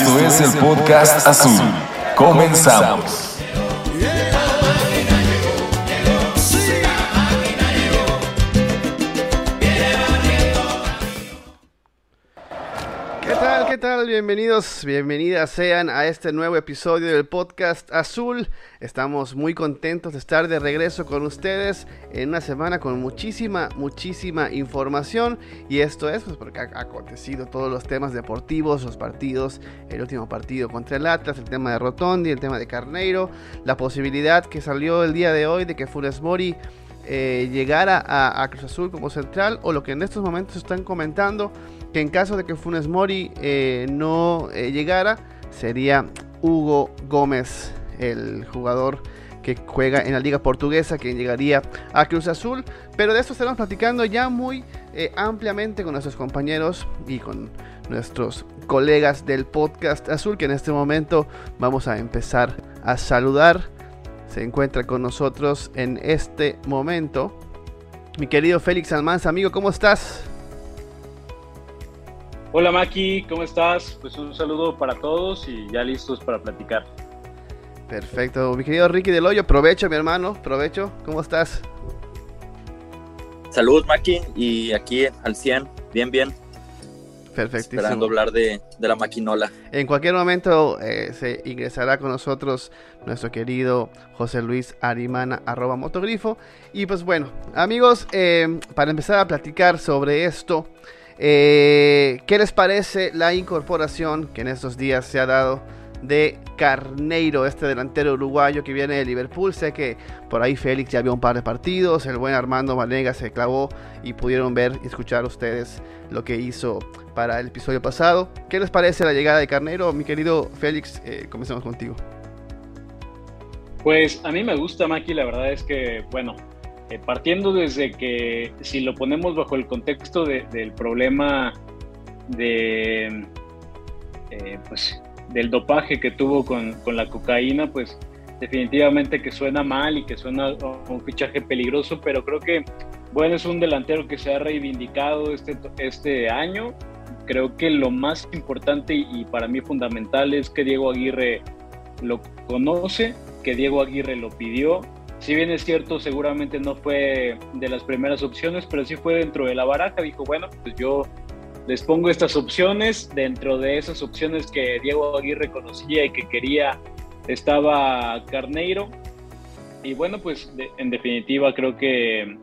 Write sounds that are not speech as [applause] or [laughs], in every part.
Esto es el podcast azul. Comenzamos. Bienvenidos, bienvenidas sean a este nuevo episodio del podcast Azul. Estamos muy contentos de estar de regreso con ustedes en una semana con muchísima, muchísima información. Y esto es pues, porque ha acontecido todos los temas deportivos, los partidos, el último partido contra el Atlas, el tema de Rotondi, el tema de Carneiro, la posibilidad que salió el día de hoy de que Funes Mori eh, llegara a, a Cruz Azul como central o lo que en estos momentos están comentando que en caso de que Funes Mori eh, no eh, llegara, sería Hugo Gómez, el jugador que juega en la liga portuguesa, que llegaría a Cruz Azul. Pero de esto estaremos platicando ya muy eh, ampliamente con nuestros compañeros y con nuestros colegas del podcast Azul, que en este momento vamos a empezar a saludar. Se encuentra con nosotros en este momento mi querido Félix Almanza, amigo, ¿cómo estás? Hola Maki, ¿cómo estás? Pues un saludo para todos y ya listos para platicar. Perfecto, mi querido Ricky del Hoyo, provecho mi hermano, provecho, ¿cómo estás? Saludos Maki y aquí al 100, bien, bien. Perfectísimo. Esperando hablar de, de la maquinola. En cualquier momento eh, se ingresará con nosotros nuestro querido José Luis Arimana, arroba motogrifo. Y pues bueno, amigos, eh, para empezar a platicar sobre esto, eh, ¿Qué les parece la incorporación que en estos días se ha dado de Carneiro, este delantero uruguayo que viene de Liverpool? Sé que por ahí Félix ya vio un par de partidos, el buen Armando Valega se clavó y pudieron ver y escuchar ustedes lo que hizo para el episodio pasado. ¿Qué les parece la llegada de Carneiro? Mi querido Félix, eh, comencemos contigo. Pues a mí me gusta Maki, la verdad es que, bueno, eh, partiendo desde que si lo ponemos bajo el contexto de, del problema de, eh, pues, del dopaje que tuvo con, con, la cocaína, pues definitivamente que suena mal y que suena un fichaje peligroso, pero creo que, bueno, es un delantero que se ha reivindicado este, este año. Creo que lo más importante y para mí fundamental es que Diego Aguirre lo conoce, que Diego Aguirre lo pidió si bien es cierto, seguramente no fue de las primeras opciones, pero sí fue dentro de la baraja. Dijo, bueno, pues yo les pongo estas opciones. Dentro de esas opciones que Diego Aguirre conocía y que quería, estaba Carneiro. Y bueno, pues de, en definitiva creo que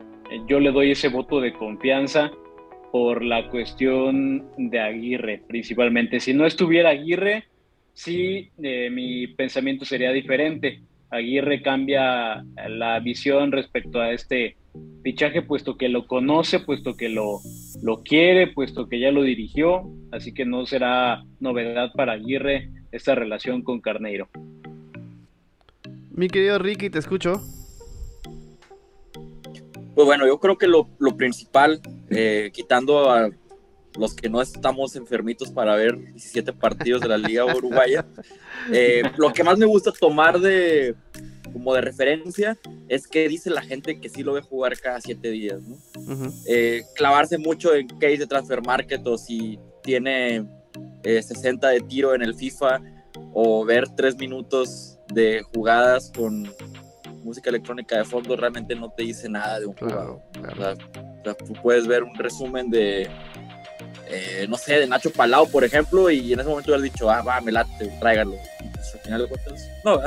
yo le doy ese voto de confianza por la cuestión de Aguirre, principalmente. Si no estuviera Aguirre, sí, eh, mi pensamiento sería diferente Aguirre cambia la visión respecto a este fichaje, puesto que lo conoce, puesto que lo, lo quiere, puesto que ya lo dirigió, así que no será novedad para Aguirre esta relación con Carneiro. Mi querido Ricky, te escucho. Pues bueno, yo creo que lo, lo principal, eh, quitando a los que no estamos enfermitos para ver 17 partidos de la Liga Uruguaya. Eh, lo que más me gusta tomar de como de referencia es que dice la gente que sí lo ve jugar cada 7 días, ¿no? Uh -huh. eh, clavarse mucho en qué dice Transfer Market o si tiene eh, 60 de tiro en el FIFA o ver 3 minutos de jugadas con música electrónica de fondo realmente no te dice nada de un jugador. Claro, claro. O sea, tú puedes ver un resumen de eh, no sé, de Nacho Palau, por ejemplo, y en ese momento hubiera dicho, ah, va, me late, tráigalo. Pues, al final no.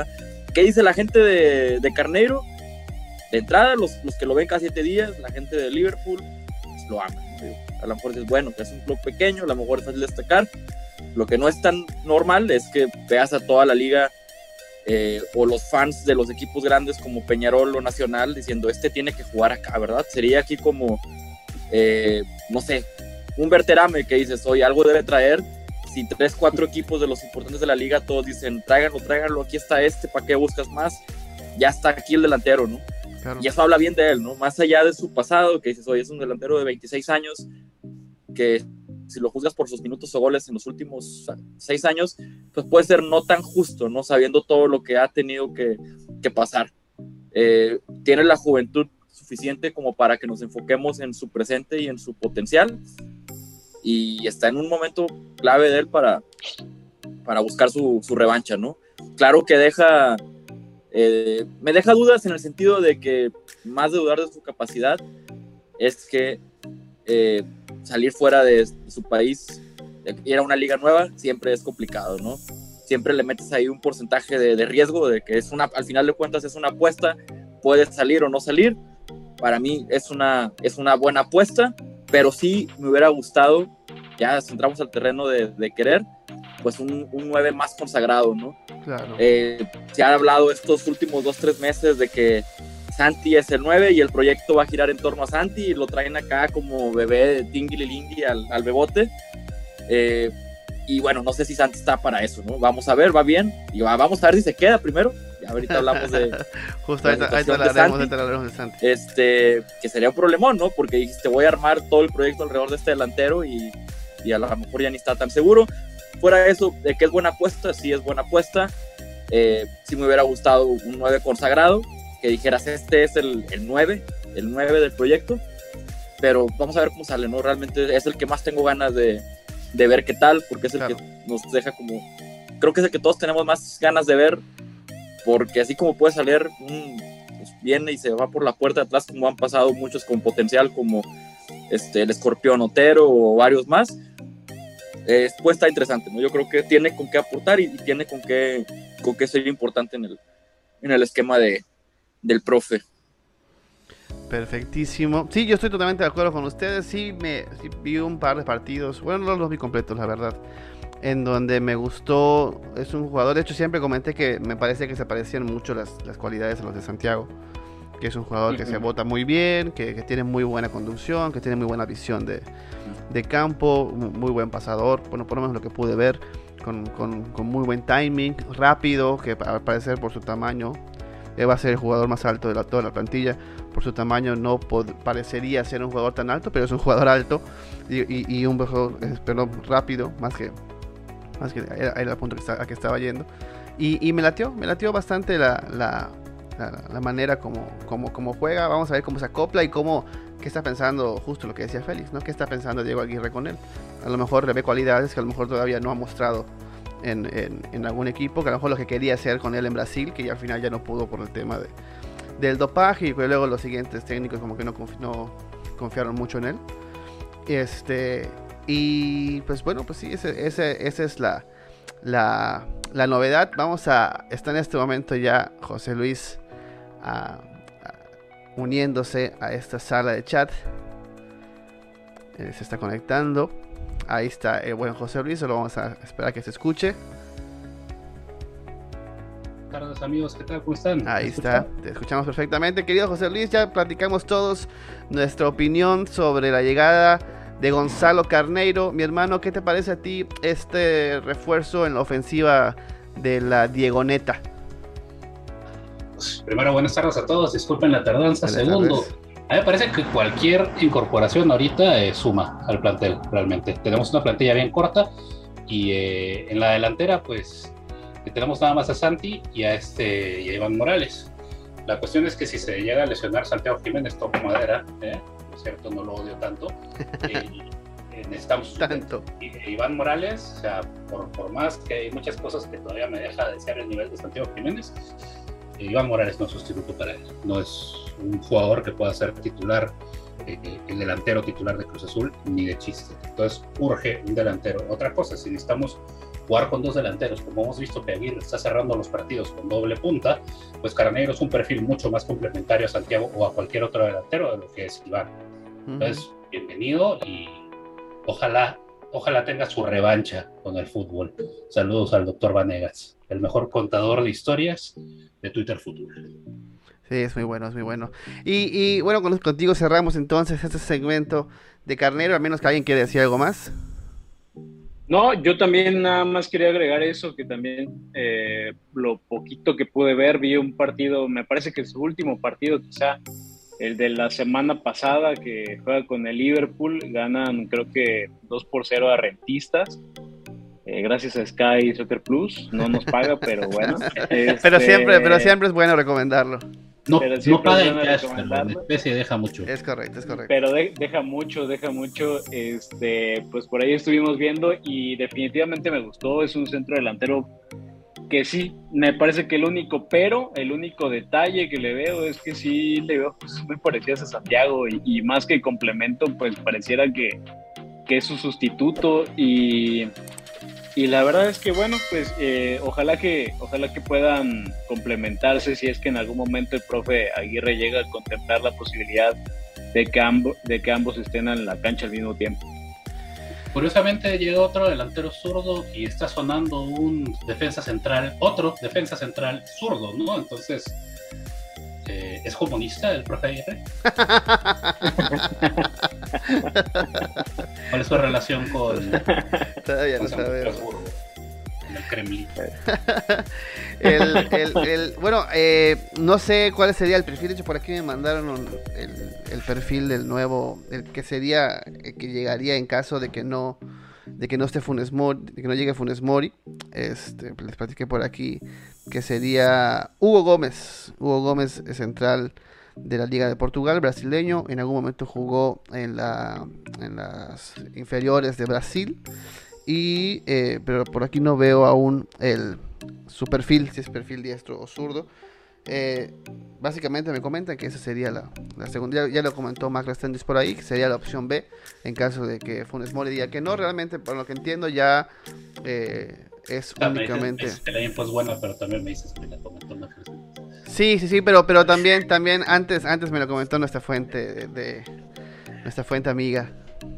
¿Qué dice la gente de, de Carneiro? De entrada, los, los, que lo ven cada siete días, la gente de Liverpool, pues, lo aman. A lo mejor es bueno, que es un club pequeño, a lo mejor es fácil destacar. Lo que no es tan normal es que veas a toda la liga eh, o los fans de los equipos grandes como Peñarol o Nacional diciendo, este tiene que jugar acá, ¿verdad? Sería aquí como, eh, no sé, un verterame que dices, oye, algo debe traer. Si tres, cuatro equipos de los importantes de la liga todos dicen, tráiganlo, tráiganlo, aquí está este, ¿para qué buscas más? Ya está aquí el delantero, ¿no? Claro. Y eso habla bien de él, ¿no? Más allá de su pasado, que dices, oye, es un delantero de 26 años, que si lo juzgas por sus minutos o goles en los últimos seis años, pues puede ser no tan justo, ¿no? Sabiendo todo lo que ha tenido que, que pasar. Eh, tiene la juventud suficiente como para que nos enfoquemos en su presente y en su potencial y está en un momento clave de él para, para buscar su, revancha, ¿no? Claro que deja, eh, me deja dudas en el sentido de que más de dudar de su capacidad es que eh, salir fuera de su país, ir a una liga nueva, siempre es complicado, ¿no? Siempre le metes ahí un porcentaje de, de riesgo, de que es una, al final de cuentas es una apuesta, puedes salir o no salir. Para mí es una, es una buena apuesta, pero sí me hubiera gustado, ya entramos al terreno de, de querer, pues un, un 9 más consagrado, ¿no? Claro. Eh, se ha hablado estos últimos dos, tres meses de que Santi es el 9 y el proyecto va a girar en torno a Santi y lo traen acá como bebé tingui al, al bebote. Eh, y bueno, no sé si Santi está para eso, ¿no? Vamos a ver, va bien. Y va, vamos a ver si se queda primero. Ahorita hablamos de. [laughs] Justo ahí te hablaremos de Santi. Este, que sería un problemón, ¿no? Porque dijiste, voy a armar todo el proyecto alrededor de este delantero y, y a lo mejor ya ni está tan seguro. Fuera eso, de que es buena apuesta, sí es buena apuesta. Eh, sí me hubiera gustado un 9 consagrado que dijeras, este es el, el 9, el 9 del proyecto, pero vamos a ver cómo sale, ¿no? Realmente es el que más tengo ganas de, de ver qué tal, porque es el claro. que nos deja como, creo que es el que todos tenemos más ganas de ver, porque así como puede salir, un, pues viene y se va por la puerta de atrás, como han pasado muchos con potencial, como este, el escorpión Otero o varios más, eh, pues está interesante, ¿no? Yo creo que tiene con qué aportar y, y tiene con qué, con qué ser importante en el, en el esquema de, del profe. Perfectísimo. Sí, yo estoy totalmente de acuerdo con ustedes. Sí, me sí, vi un par de partidos. Bueno, no los vi completos, la verdad. En donde me gustó. Es un jugador. De hecho, siempre comenté que me parece que se parecían mucho las, las cualidades a los de Santiago. Que es un jugador que se bota muy bien, que, que, tiene muy buena conducción, que tiene muy buena visión de, de, campo, muy buen pasador. Bueno, por lo menos lo que pude ver. Con, con, con muy buen timing, rápido, que al parecer por su tamaño él va a ser el jugador más alto de la, toda la plantilla. Por su tamaño no parecería ser un jugador tan alto, pero es un jugador alto y, y, y un jugador perdón, rápido, más que, más que era, era el punto que a que estaba yendo. Y, y, me latió, me latió bastante la, la, la, la manera como, como, como, juega. Vamos a ver cómo se acopla y cómo, qué está pensando, justo lo que decía Félix, ¿no? ¿Qué está pensando Diego Aguirre con él? A lo mejor le ve cualidades que a lo mejor todavía no ha mostrado en, en, en, algún equipo, que a lo mejor lo que quería hacer con él en Brasil, que ya al final ya no pudo por el tema de, del dopaje y luego los siguientes técnicos como que no, confi no confiaron mucho en él. Este, y pues bueno, pues sí, esa ese, ese es la, la, la, novedad. Vamos a, está en este momento ya José Luis a, a, uniéndose a esta sala de chat. Eh, se está conectando. Ahí está el buen José Luis, solo vamos a esperar a que se escuche. tardes amigos, ¿qué tal? ¿Cómo están? Ahí está, te escuchamos perfectamente. Querido José Luis, ya platicamos todos nuestra opinión sobre la llegada de Gonzalo Carneiro. Mi hermano, ¿qué te parece a ti este refuerzo en la ofensiva de la Diegoneta? Pues, primero, buenas tardes a todos, disculpen la tardanza. Buenas Segundo, tardes. a mí me parece que cualquier incorporación ahorita eh, suma al plantel, realmente. Tenemos una plantilla bien corta y eh, en la delantera, pues tenemos nada más a Santi y a, este, y a Iván Morales. La cuestión es que si se llega a lesionar Santiago Jiménez, toco madera, ¿eh? Cierto, no lo odio tanto. [laughs] Eh, necesitamos tanto. Y, Iván Morales, o sea, por, por, más que hay muchas cosas que todavía me deja de desear el nivel de Santiago Jiménez, eh, Iván Morales no es sustituto para él. No es un jugador que pueda ser titular, eh, el delantero titular de Cruz Azul, ni de chiste. Entonces, urge un delantero. Otra cosa, si necesitamos jugar con dos delanteros, como hemos visto que Aguirre está cerrando los partidos con doble punta, pues Carneiro es un perfil mucho más complementario a Santiago o a cualquier otro delantero de lo que es Iván. Entonces, bienvenido y ojalá, ojalá tenga su revancha con el fútbol. Saludos al doctor Vanegas, el mejor contador de historias de Twitter Futuro. Sí, es muy bueno, es muy bueno. Y, y bueno, con, contigo cerramos entonces este segmento de Carnero, a menos que alguien quiera decir algo más. No, yo también nada más quería agregar eso, que también eh, lo poquito que pude ver, vi un partido, me parece que su último partido quizá, el de la semana pasada que juega con el Liverpool, ganan creo que 2 por 0 a Rentistas. Eh, gracias a Sky Soccer Plus, no nos paga, [laughs] pero bueno. Este... Pero, siempre, pero siempre es bueno recomendarlo. No, no siempre paga es en bueno cash, pero en recomendarlo. especie deja mucho. Es correcto, es correcto. Pero de- deja mucho, deja mucho. Este, pues por ahí estuvimos viendo y definitivamente me gustó. Es un centro delantero que sí, me parece que el único pero, el único detalle que le veo es que sí le veo pues, muy parecidas a Santiago y, más que complemento, pues pareciera que, que es su sustituto y, y la verdad es que bueno, pues eh, ojalá que ojalá que puedan complementarse si es que en algún momento el profe Aguirre llega a contemplar la posibilidad de que, ambos de que ambos estén en la cancha al mismo tiempo. Curiosamente llega otro delantero zurdo y está sonando un defensa central, otro defensa central zurdo, ¿no? Entonces, eh, ¿es comunista el profe Aguirre? [laughs] ¿Cuál es su relación con, Todavía no sabemos. El Kremlin. [laughs] Bueno, eh, no sé cuál sería el perfil. De hecho, por aquí me mandaron un- el, perfil del nuevo, el que sería, el que llegaría en caso de que no, de que no esté Funes Mori, de que no llegue Funes Mori. Este, les platiqué por aquí que sería Hugo Gómez. Hugo Gómez central de la Liga de Portugal, brasileño. En algún momento jugó en, la, en las inferiores de Brasil. Y, eh, pero por aquí no veo aún el, su perfil, si es perfil diestro o zurdo. Eh, básicamente me comentan que esa sería la, la segunda. Ya, ya lo comentó Mac Stendis por ahí, que sería la opción B en caso de que Funes Mori diga que no. Realmente, por lo que entiendo, ya eh, es Ah, únicamente. es buena, pero también me dices que la comentó Mac Stendis. Sí, sí, sí, pero, pero también, también antes, antes me lo comentó nuestra fuente de, de- nuestra fuente amiga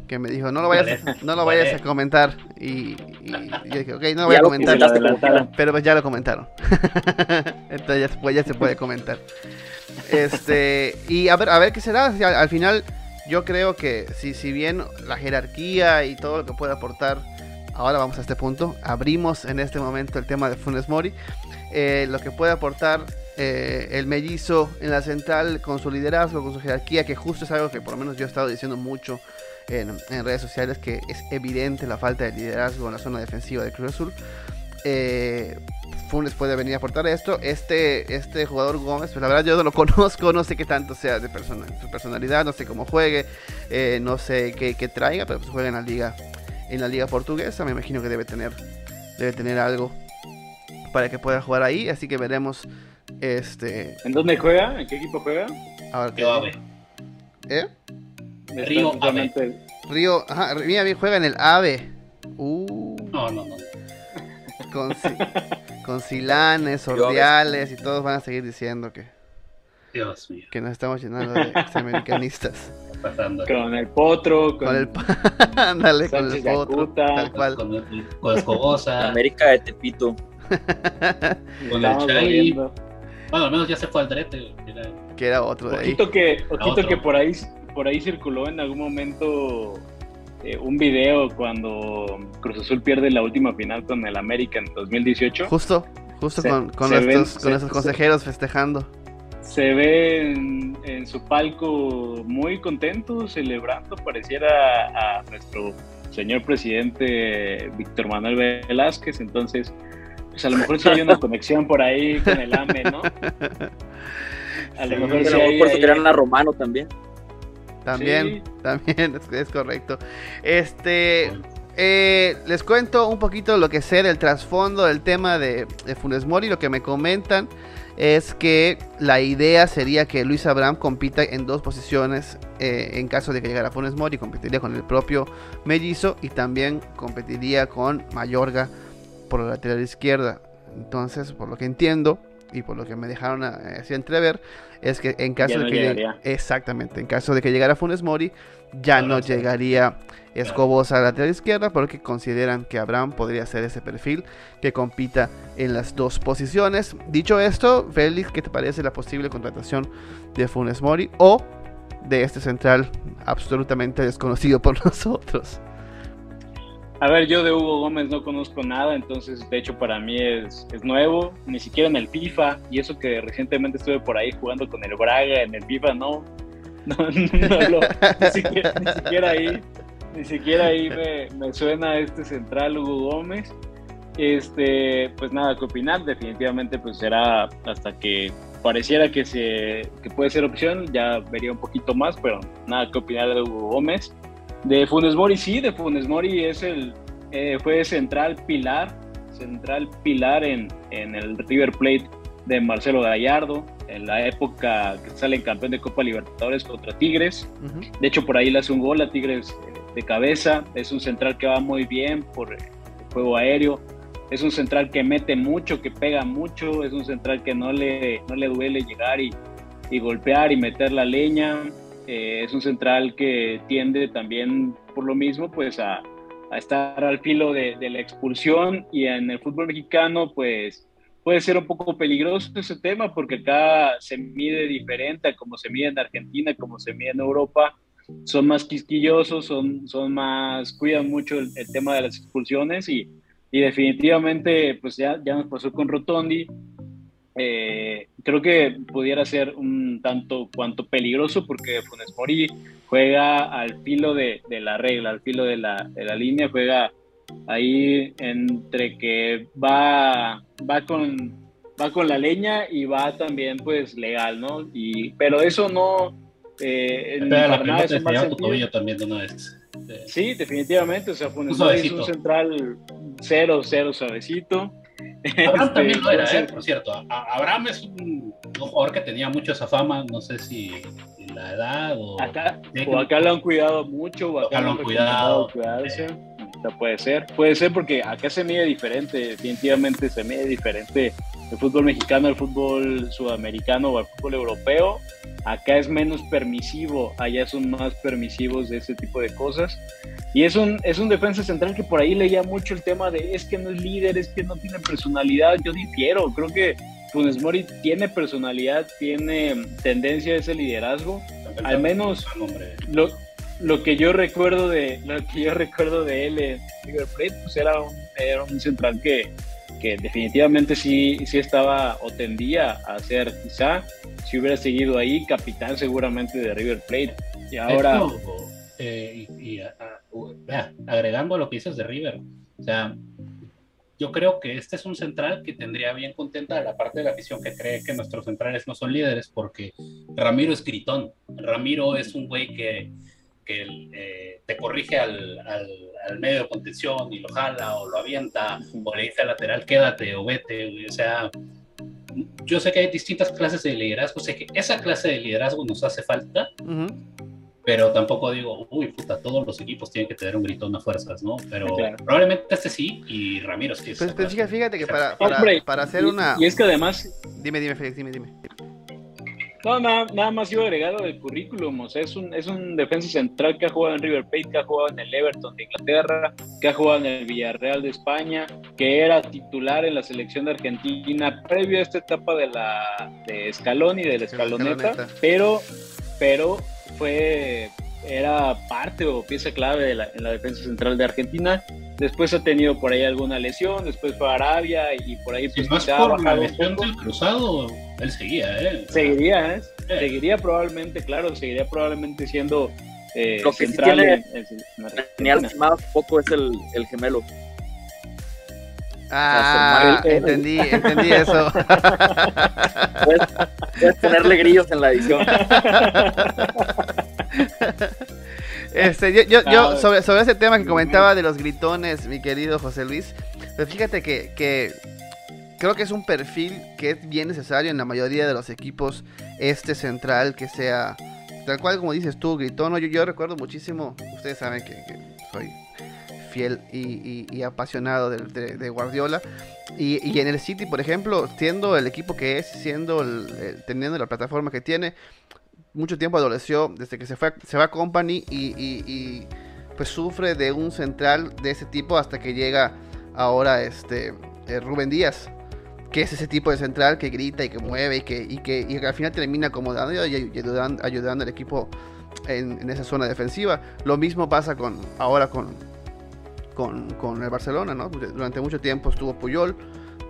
que me dijo no lo vayas, a, [laughs] no lo vayas a comentar y, y yo dije ok no lo voy Ya a lo comentar pero pues ya lo comentaron. [laughs] Entonces ya se puede, ya se puede comentar. Este y a ver a ver qué será. Al, al final yo creo que si si bien la jerarquía y todo lo que puede aportar ahora vamos a este punto. Abrimos en este momento el tema de Funes Mori. Eh, lo que puede aportar eh, el mellizo en la central con su liderazgo, con su jerarquía, que justo es algo que por lo menos yo he estado diciendo mucho en, en redes sociales, que es evidente la falta de liderazgo en la zona defensiva de Cruz Azul. Eh, Funes puede venir a aportar esto. Este, este jugador Gómez, pues la verdad yo no lo [laughs] conozco, no sé qué tanto sea de persona, su personalidad, no sé cómo juegue, eh, no sé qué, qué traiga, pero pues juega en la liga, en la liga portuguesa, me imagino que debe tener, debe tener algo para que pueda jugar ahí, así que veremos este ¿En dónde juega? ¿En qué equipo juega? ahora ver, ¿Eh? Río justamente- Río, ajá, mira, bien juega en el AVE. Uh, no, no, no. con, Si- con Silanes. Ordiales y todos van a seguir diciendo que, Dios mío, que nos estamos llenando de examericanistas. ¿qué está pasando? Con el Potro, con, Con el [laughs] ándale, con el potro, Yacuta. tal cual. Con, el- con Escobosa, América de Tepito. [laughs] con el volviendo. Bueno, al menos ya se fue al drete. era- Que era otro de ahí. Ojito que, ojito otro. que por ahí por ahí circuló en algún momento eh, un video cuando Cruz Azul pierde la última final con el América en 2018. Justo, justo Se- con, con se ven- nuestros, con se- nuestros se- consejeros festejando. Se ve en, en su palco muy contento, celebrando, pareciera a nuestro señor presidente Víctor Manuel Velázquez. Entonces, pues a lo mejor sí hay una [laughs] conexión por ahí con el AME, ¿no? [laughs] A lo Sí. mejor sí hay, eso hay- querían a Romano también. También, Sí. [laughs] también, es, es correcto. Este, eh, les cuento un poquito lo que sé del trasfondo del tema de, de Funes Mori. Lo que me comentan es que la idea sería que Luis Abraham compita en dos posiciones eh, en caso de que llegara Funes Mori. Competiría con el propio Mellizo y también competiría con Mayorga por la lateral izquierda. Entonces, por lo que entiendo y por lo que me dejaron eh, así entrever, es que en caso de que llegaría. exactamente, en caso de que llegara Funes Mori, ya No, no, no sé. llegaría Escobosa a la lateral izquierda, porque consideran que Abraham podría ser ese perfil que compita en las dos posiciones. Dicho esto, Félix, ¿qué te parece la posible contratación de Funes Mori o de este central absolutamente desconocido por [laughs] nosotros? A ver, yo de Hugo Gómez no conozco nada, entonces de hecho para mí es, es nuevo, ni siquiera en el FIFA, y eso que recientemente estuve por ahí jugando con el Braga en el FIFA, [laughs] no, lo- ni, siquiera, ni siquiera ahí, ni siquiera ahí me, me suena este central Hugo Gómez. Este, pues nada que opinar, definitivamente pues será hasta que pareciera que, se, que puede ser opción, ya vería un poquito más, pero nada que opinar de Hugo Gómez. De Funes Mori, sí, de Funes Mori es el, eh, fue central pilar, central pilar en, en el River Plate de Marcelo Gallardo, en la época que sale campeón de Copa Libertadores contra Tigres. De hecho, por ahí le hace un gol a Tigres eh, de cabeza. Es un central que va muy bien por el juego aéreo. Es un central que mete mucho, que pega mucho. Es un central que no le, no le duele llegar y, y golpear y meter la leña. Eh, es un central que tiende también, por lo mismo, pues a, estar al filo de, la expulsión. Y en el fútbol mexicano, pues puede ser un poco peligroso ese tema porque acá se mide diferente a como se mide en Argentina, como se mide en Europa. Son más quisquillosos, son, son más, cuidan mucho el, tema de las expulsiones y, y, definitivamente pues ya, ya nos pasó con Rotondi. Eh, creo que pudiera ser un tanto cuanto peligroso porque Funes Mori juega al filo de, de la regla, al filo de la, de la línea, juega ahí entre que va, va con va con la leña y va también pues legal, ¿no? Y, pero eso no eh, la pelota es tu tobillo también de una vez. Sí, definitivamente, o sea, fue un, un central cero, cero suavecito. Abraham este, también lo era, ¿eh? por cierto. Abraham es un, jugador que tenía mucho esa fama, no sé si la edad o... Acá, o acá lo han cuidado mucho, o acá, lo han cuidado. Cuidarse puede ser, puede ser porque acá se mide diferente, definitivamente se mide diferente el fútbol mexicano el fútbol sudamericano o el fútbol europeo. Acá es menos permisivo, allá son más permisivos de ese tipo de cosas. Y es un, es un defensa central que por ahí leía mucho el tema de es que no es líder, es que no tiene personalidad. Yo difiero, creo que Funes Mori tiene personalidad, tiene tendencia a ese liderazgo. Al menos lo, lo que yo recuerdo de lo que yo recuerdo de él en River Plate pues era un, era un central que, definitivamente sí, sí estaba o tendía a ser quizá si hubiera seguido ahí capitán seguramente de River Plate. Y ahora eh, y, agregando a lo que dices de River o sea yo creo que este es un central que tendría bien contenta la parte de la afición que cree que nuestros centrales no son líderes porque Ramiro es gritón. Ramiro es un güey que que eh, te corrige al, medio de contención y lo jala o lo avienta o le dice al lateral quédate o vete, o sea, yo sé que hay distintas clases de liderazgo, sé que esa clase de liderazgo nos hace falta, pero tampoco digo, uy, puta, todos los equipos tienen que tener un gritón a fuerzas, ¿no? Pero probablemente este sí y Ramiro sí. Pues, pues fíjate que para, para, hacer una... Y es que además... Dime, dime, Félix, dime, dime. No, nada, nada más iba agregado del currículum. O sea, es un, es un defensa central que ha jugado en River Plate, que ha jugado en el Everton de Inglaterra, que ha jugado en el Villarreal de España, que era titular en la selección de Argentina previo a esta etapa de la de Scaloni, de la Escaloneta, pero, pero fue era parte o pieza clave de en la defensa central de Argentina. Después ha tenido por ahí alguna lesión, después fue a Arabia y por ahí pues, más por la lesión del cruzado, él seguía, ¿eh? Seguiría, ¿eh? Seguiría probablemente, claro, seguiría probablemente siendo eh, Lo que central tiene, un poco es el, el gemelo. Ah, entendí, entendí eso. [laughs] Puedes, puedes, ponerle grillos en la edición. Este, yo, yo, yo sobre, sobre, ese tema que comentaba de los gritones, mi querido José Luis, pues fíjate que, que creo que es un perfil que es bien necesario en la mayoría de los equipos este central que sea tal cual como dices tú, gritón. Yo, recuerdo muchísimo, ustedes saben que, soy fiel y, apasionado de, Guardiola. Y, en el City, por ejemplo, siendo el equipo que es, siendo teniendo la plataforma que tiene, mucho tiempo adoleció desde que se fue se va a Company y, pues sufre de un central de ese tipo hasta que llega ahora este eh, Rubén Díaz que es ese tipo de central que grita y que mueve y que, y que, y al final termina acomodando y ayudando, ayudando al equipo en, esa zona defensiva. Lo mismo pasa con ahora con, con, el Barcelona, ¿no? Durante mucho tiempo estuvo Puyol,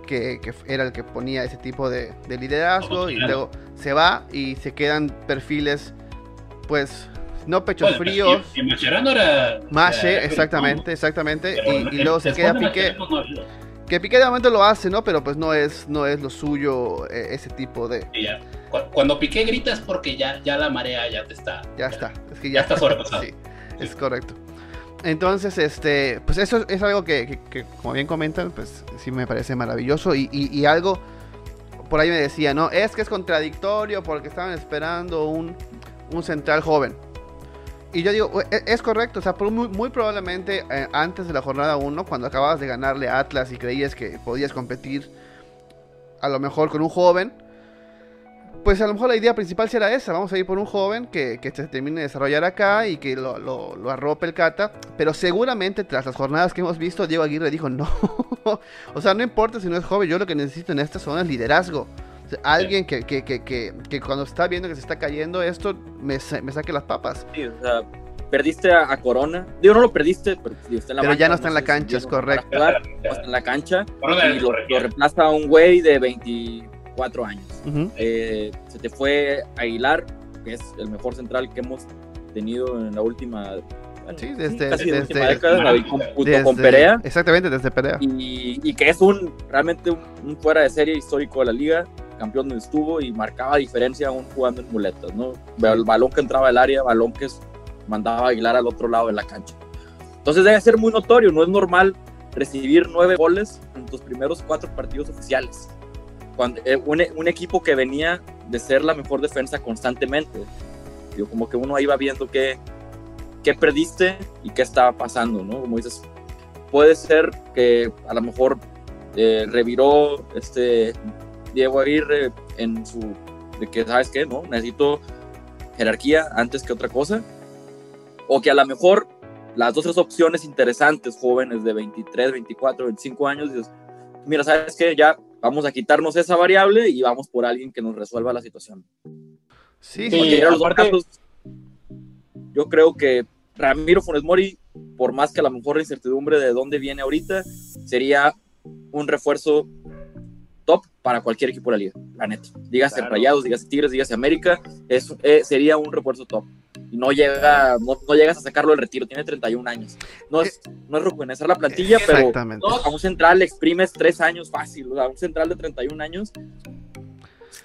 que, era el que ponía ese tipo de, liderazgo y luego se va y se quedan perfiles, pues, no pechos fríos. Y, Mascherano era... Mache, exactamente, exactamente. y, luego se queda Piqué. Que Piqué de momento lo hace, ¿no? Pero pues no es, no es lo suyo eh, ese tipo de... Ya. Cuando Piqué grita es porque ya, ya la marea ya te está. Ya está, es que Ya ya, está [laughs] sobrepasado. Sí, es correcto. Entonces, este, pues eso es algo que, que- que, como bien comentan, pues sí me parece maravilloso y, y- y algo, por ahí me decía, ¿no? Es que es contradictorio porque estaban esperando un, un central joven. Y yo digo, "E- es correcto, o sea, muy, muy probablemente eh, antes de la jornada 1, cuando acababas de ganarle Atlas y creías que podías competir a lo mejor con un joven, pues a lo mejor la idea principal será esa, vamos a ir por un joven que, que se termine de desarrollar acá y que lo, lo, lo arrope el Cata, pero seguramente tras las jornadas que hemos visto, Diego Aguirre dijo, no, [laughs] o sea, no importa si no es joven, yo lo que necesito en esta zona es liderazgo. Alguien que, que, que, que, que cuando está viendo que se está cayendo esto, me, me saque las papas. Sí, o sea, perdiste a, a Corona. Digo, no lo perdiste, pero, está en la Pero banca, ya no está en la cancha, es correcto. jugar, no está en la cancha y lo, lo reemplaza a un güey de 24 años. Ujú. Eh, se te fue Aguilar, que es el mejor central que hemos tenido en la última. bueno, Sí, desde- casi desde- última década, y con- junto Desde- con Perea. Exactamente, desde Perea. Y, y que es un realmente un, un fuera de serie histórico de la liga, campeón donde estuvo y marcaba diferencia aún jugando en muletas, ¿no? El balón que entraba al área, balón que mandaba a Aguilar al otro lado de la cancha. Entonces debe ser muy notorio, no es normal recibir nueve goles en tus primeros cuatro partidos oficiales. Cuando, eh, un, un equipo que venía de ser la mejor defensa constantemente. Digo, como que uno va viendo qué, qué perdiste y qué estaba pasando, ¿no? Como dices, puede ser que a lo mejor eh, reviró este Diego Aguirre en su de que sabes qué, no necesito jerarquía antes que otra cosa. O que a lo mejor las dos tres opciones interesantes jóvenes de 23, 24, 25 años dices, mira, sabes qué, ya vamos a quitarnos esa variable y vamos por alguien que nos resuelva la situación. Sí, Sí, aparte- casos, yo creo que Ramiro Funes Mori, por más que a lo mejor la incertidumbre de dónde viene ahorita, sería un refuerzo top para cualquier equipo de la liga, la neta. Dígase Claro. Rayados, dígase Tigres, dígase América, es, eh, sería un refuerzo top. Y no, llega, no, no llegas a sacarlo del retiro, tiene 31 años. No es, no es rejuvenecer la plantilla, pero a un central le exprimes tres años fácil, o sea, un central de 31 años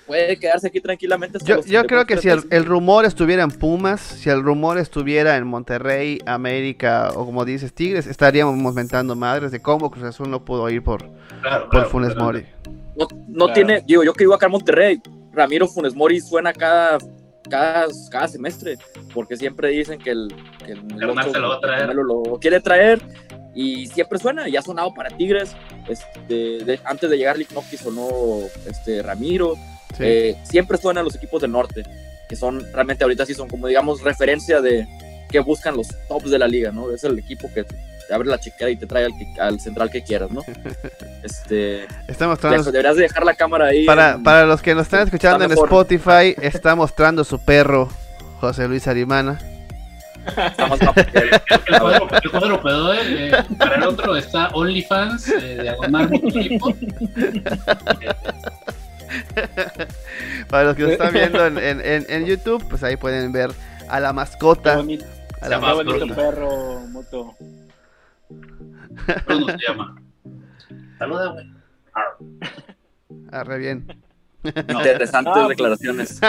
puede quedarse aquí tranquilamente. hasta Yo, los yo creo que si el, 34, el rumor estuviera en Pumas, si el rumor estuviera en Monterrey, América o como dices Tigres, estaríamos mentando madres de cómo Cruz Azul no pudo ir por, Claro, por claro, Funes claro. Mori. No, no Claro. tiene, digo, yo que vivo acá en Monterrey, Ramiro Funes Mori suena cada, cada, cada semestre, porque siempre dicen que el, que el Alonso se lo va a traer. Lo quiere traer y siempre suena, y ha sonado para Tigres, este, de- antes de llegar Lichnowsky sonó este, Ramiro, Sí. eh, siempre suenan los equipos del norte, que son realmente ahorita sí son como digamos referencia de que buscan los tops de la liga, ¿no? Es el equipo que abre la chequera y te trae al, que- al central que quieras, ¿no? [laughs] Este, Está mostrando, deberías de dejar la cámara ahí. para, en- para los que nos están escuchando en Está mejor. Spotify, está mostrando su perro, José Luis Arimana. está más que. El cuadro, el cuadro pedo, eh, para el otro está OnlyFans, eh, diagonal Mototipo. [laughs] Para los que nos están viendo en, en- en- en YouTube, pues ahí pueden ver a la Qué mascota. bonito, A la qué llama bonito perro, Moto. Bruno se llama. Saluda, güey. Arre bien. Interesantes Ah, declaraciones.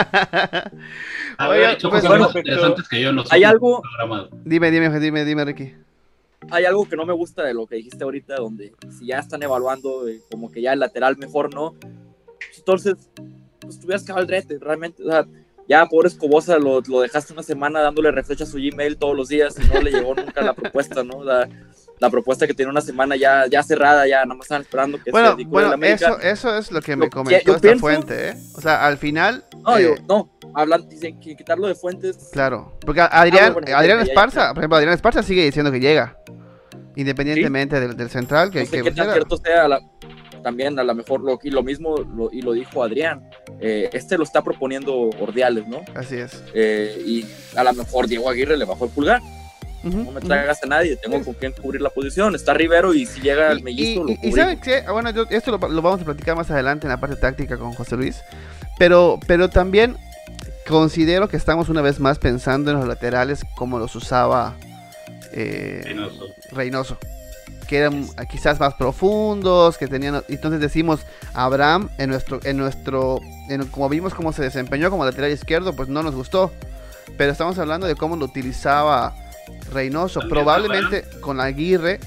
Pues, bueno, más interesantes que yo no hay algo-. Dime, dime, dime, dime, Ricky. Hay algo que no me gusta de lo que dijiste ahorita, donde si ya están evaluando eh, como que ya el lateral mejor no, pues entonces pues tuvieras que drete, realmente. O sea, ya pobre Escobosa lo, lo dejaste una semana dándole refresh a su Gmail todos los días y no le llegó nunca la propuesta, ¿no? La, la propuesta que tiene una semana ya, ya cerrada, ya nada más están esperando que Bueno, se bueno, América. eso, eso es lo que me comentó yo esta pienso- fuente, ¿eh? O sea, al final, No, eh, digo, no, hablan, dicen que quitarlo de fuentes. claro. Porque Adrián, Ah, bueno, Adrián Esparza, ya. por ejemplo, Adrián Esparza sigue diciendo que llega. Independientemente del, del central, que, no sé que qué tan cierto sea la- también a lo mejor lo, y lo mismo lo, y lo dijo Adrián eh, este lo está proponiendo Ordiales no Así es. Eh, y a lo mejor Diego Aguirre le bajó el pulgar No me traigas a nadie tengo con quién cubrir la posición está Rivero y si llega el Y- mellizo y, lo y- y cubrimos. ¿saben qué? Ah, Bueno, yo- esto lo, lo vamos a platicar más adelante en la parte táctica con José Luis. Pero, pero también considero que estamos una vez más pensando en los laterales como los usaba eh, Reynoso. Reynoso. que eran quizás más profundos, que tenían, entonces decimos Abraham en nuestro, en nuestro, como vimos cómo se desempeñó como lateral izquierdo, pues no nos gustó, pero estamos hablando de cómo lo utilizaba Reynoso, probablemente con Aguirre,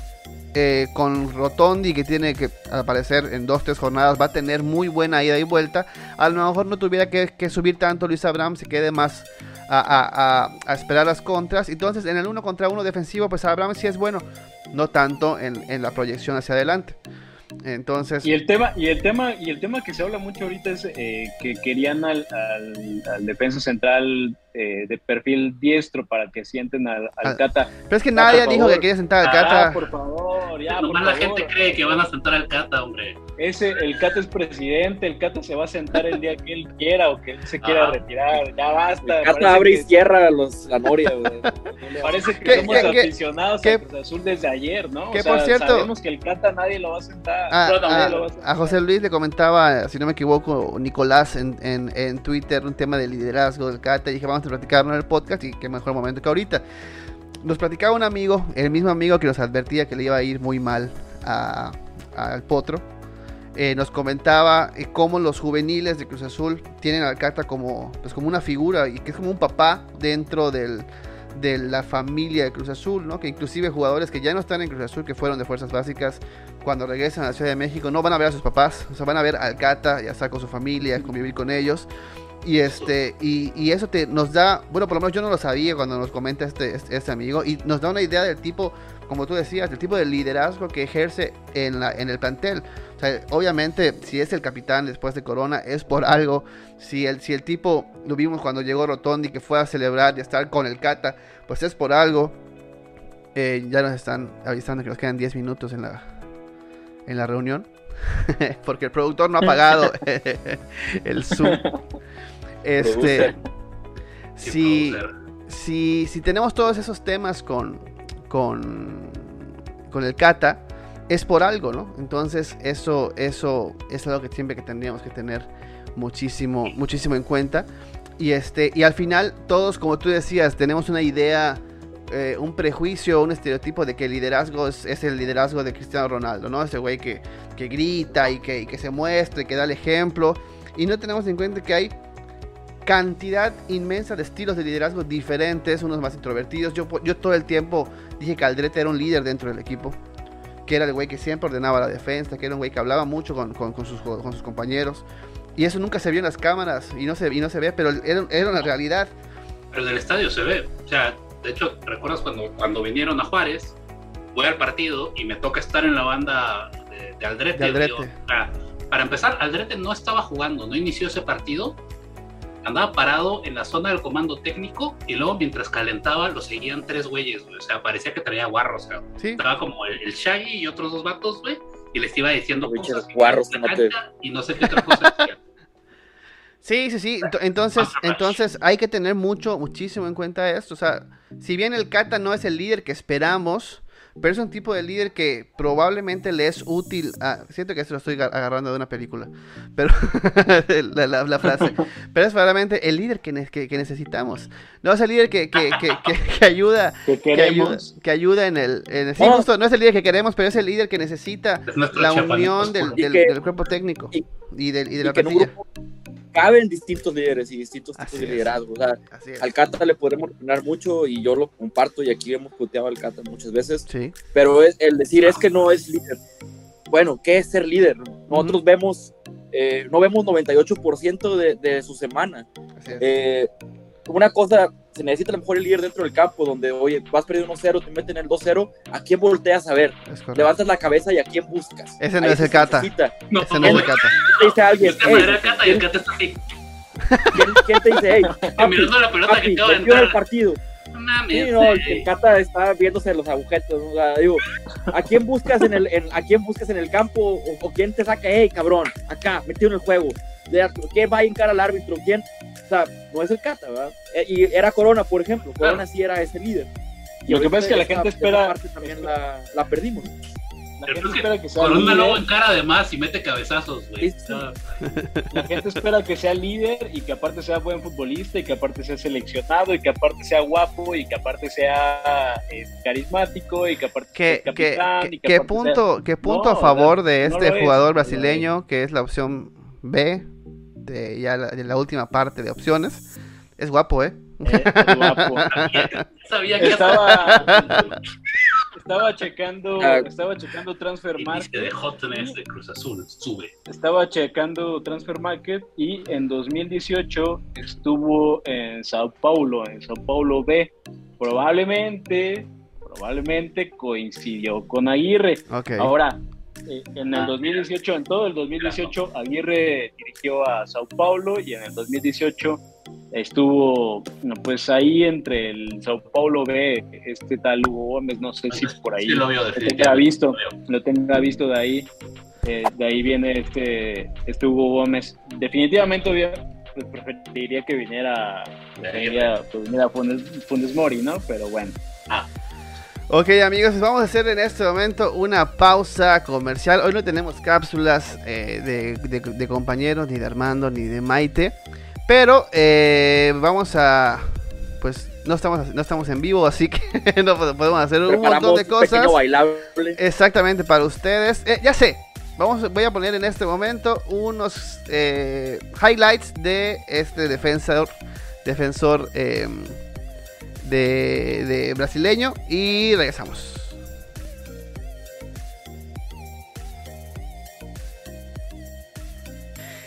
eh, con Rotondi que tiene que aparecer en dos, tres jornadas, va a tener muy buena ida y vuelta, a lo mejor no tuviera que, que subir tanto Luis Abraham, se quede más a, esperar las contras. Entonces, en el uno contra uno defensivo, pues Abraham sí es bueno, no tanto en, en la proyección hacia adelante. Entonces. Y el tema, y el tema, y el tema que se habla mucho ahorita es eh, que querían al, al, defensa central eh, de perfil diestro para que sienten al, al ah, Cata. Pero es que nadie dijo que quería sentar al Cata. Ah, por favor, ya. Por la gente cree que van a sentar al Cata, hombre. Ese, el Cata es presidente, el Cata se va a sentar el día que él quiera o que él se quiera retirar. Ya basta. El Cata abre y cierra los, la noria, [laughs] Parece que somos aficionados a Cruz Azul desde ayer, ¿no? Que por cierto. Sabemos que el Cata nadie lo va a sentar. Ah, a, José Luis le comentaba, si no me equivoco, Nicolás en, en, en Twitter, un tema de liderazgo del Cata. Y dije, vamos a platicarlo en el podcast y qué mejor momento que ahorita. Nos platicaba un amigo, el mismo amigo que nos advertía que le iba a ir muy mal al Potro. Eh, nos comentaba eh, cómo los juveniles de Cruz Azul tienen al Cata como, pues, como una figura y que es como un papá dentro del, de la familia de Cruz Azul, ¿no? Que inclusive jugadores que ya no están en Cruz Azul, que fueron de fuerzas básicas, cuando regresan a la Ciudad de México, no van a ver a sus papás, o sea, van a ver al Cata, ya está con su familia, convivir con ellos. Y este, y, eso te nos da, bueno, por lo menos yo no lo sabía cuando nos comenta este, este, este, amigo, y nos da una idea del tipo, como tú decías, del tipo de liderazgo que ejerce en, la, en el plantel. O sea, obviamente, si es el capitán después de Corona, es por algo. Si el, si el tipo, lo vimos cuando llegó Rotondi, que fue a celebrar y a estar con el Cata, pues es por algo. Eh, ya nos están avisando que nos quedan 10 minutos en la, en la reunión. [laughs] porque el productor no ha pagado [laughs] el Zoom. Este, si, si, si, tenemos todos esos temas con, con, con el kata, es por algo, ¿no? Entonces eso, eso es algo que siempre que tendríamos que tener muchísimo, muchísimo en cuenta. Y, este, y al final todos, como tú decías, tenemos una idea, eh, un prejuicio, un estereotipo de que el liderazgo es, el liderazgo de Cristiano Ronaldo, ¿no? Ese güey que, que grita y que, y que se muestra y que da el ejemplo. Y no tenemos en cuenta que hay cantidad inmensa de estilos de liderazgo diferentes, unos más introvertidos. Yo, yo todo el tiempo dije que Aldrete era un líder dentro del equipo, que era el güey que siempre ordenaba la defensa, que era un güey que hablaba mucho con, sus, con sus compañeros. Y eso nunca se vio en las cámaras y no se, y no se ve, pero era, era una realidad. Pero en el estadio se ve. O sea, de hecho, ¿recuerdas cuando, cuando vinieron a Juárez? Voy al partido y me toca estar en la banda de, Aldrete. para empezar, Aldrete no estaba jugando, no inició ese partido andaba parado en la zona del comando técnico y luego mientras calentaba lo seguían tres güeyes, O sea, parecía que traía guarro, o sea, estaba como el, Shaggy y otros dos vatos, güey, y les iba diciendo cosas guarros y no sé qué otra cosa [laughs] Sí, sí, sí. Entonces, entonces hay que tener mucho, muchísimo en cuenta esto. O sea, si bien el Kata no es el líder que esperamos, pero es un tipo de líder que probablemente le es útil. siento que se lo estoy agarrando de una película, pero [laughs] la, frase. Pero es probablemente el líder que, que, necesitamos. No es el líder que, que, que ayuda, que, ayuda, [laughs] que ayuda en el. En sí, justo, no es el líder que queremos, pero es el líder que necesita la unión del, del, cuerpo técnico y, de, y de la plantilla caben distintos líderes y distintos tipos de liderazgo. O sea, al Cata le podemos opinar mucho y yo lo comparto y aquí hemos puteado al Cata muchas veces. Sí. Pero es, el decir es que no es líder. Bueno, ¿qué es ser líder? Nosotros vemos, eh, no vemos 98% de, de, su semana. Eh, una cosa, se necesita a lo mejor el líder dentro del campo, donde, oye, vas perdiendo 1-0, te meten el 2-0, ¿a quién volteas a ver? Levantas la cabeza y a quién buscas. Ese no es el Cata. No, Ese no, es el Cata. Te dice alguien. Hey, el Cata y el Cata está así. [laughs] ¿Quién, te dice, hey, [laughs] mirando la pelota que acaba de entrar. el partido. Sí, no, el Cata está viéndose los agujetos. ¿no? O sea, digo, ¿a quién buscas en el, en, a quién buscas en el campo? O, o, quién te saca, hey, cabrón, acá, metido en el juego? ¿Quién va a hincar al árbitro? ¿Quién? O sea, no es el Cata, ¿verdad? Eh, y era Corona, por ejemplo. Corona sí era ese líder. Y Lo que pasa es que la gente espera. Parte también la, la perdimos. La gente espera que sea Con un líder. en cara además y mete cabezazos, güey. Sí. Ah, [laughs] La gente espera que sea líder y que aparte sea buen futbolista y que aparte sea seleccionado y que aparte sea guapo y que aparte sea eh, carismático y que aparte ¿Qué, sea capitán qué- y que qué aparte punto, qué punto No, a favor sea, de no este es, jugador no lo brasileño, que es la opción B, de ya la, de la última parte de opciones? Es guapo, ¿eh? sea, eh, es guapo. [laughs] sabía que Estaba, [laughs] estaba checando, Ah. estaba checando Transfer Market, de hotness de Cruz Azul. Sube. estaba checando Transfer Market y en 2018 estuvo en Sao Paulo, en Sao Paulo B. Probablemente, probablemente coincidió con Aguirre. Ok. Ahora, en el 2018, en todo el 2018, Aguirre dirigió a Sao Paulo y en el 2018 estuvo pues ahí entre el Sao Paulo B, este tal Hugo Gómez, no sé si por ahí Sí, lo veo lo tenga visto, lo tenga visto de ahí, eh, de ahí viene este, este Hugo Gómez. Definitivamente pues, preferiría que viniera, que viniera Funes, Funes Mori, ¿no? Pero bueno. Ok amigos, vamos a hacer en este momento una pausa comercial. Hoy no tenemos cápsulas eh, de, de- de compañeros, ni de Armando, ni de Maite. Pero eh, vamos a... Pues no estamos, no estamos en vivo, así que [laughs] no pod- podemos hacer un montón de cosas. bailable. Exactamente para ustedes. Eh, ya sé, vamos, voy a poner en este momento unos eh, highlights de este defensor, defensor eh, de, de brasileño y regresamos.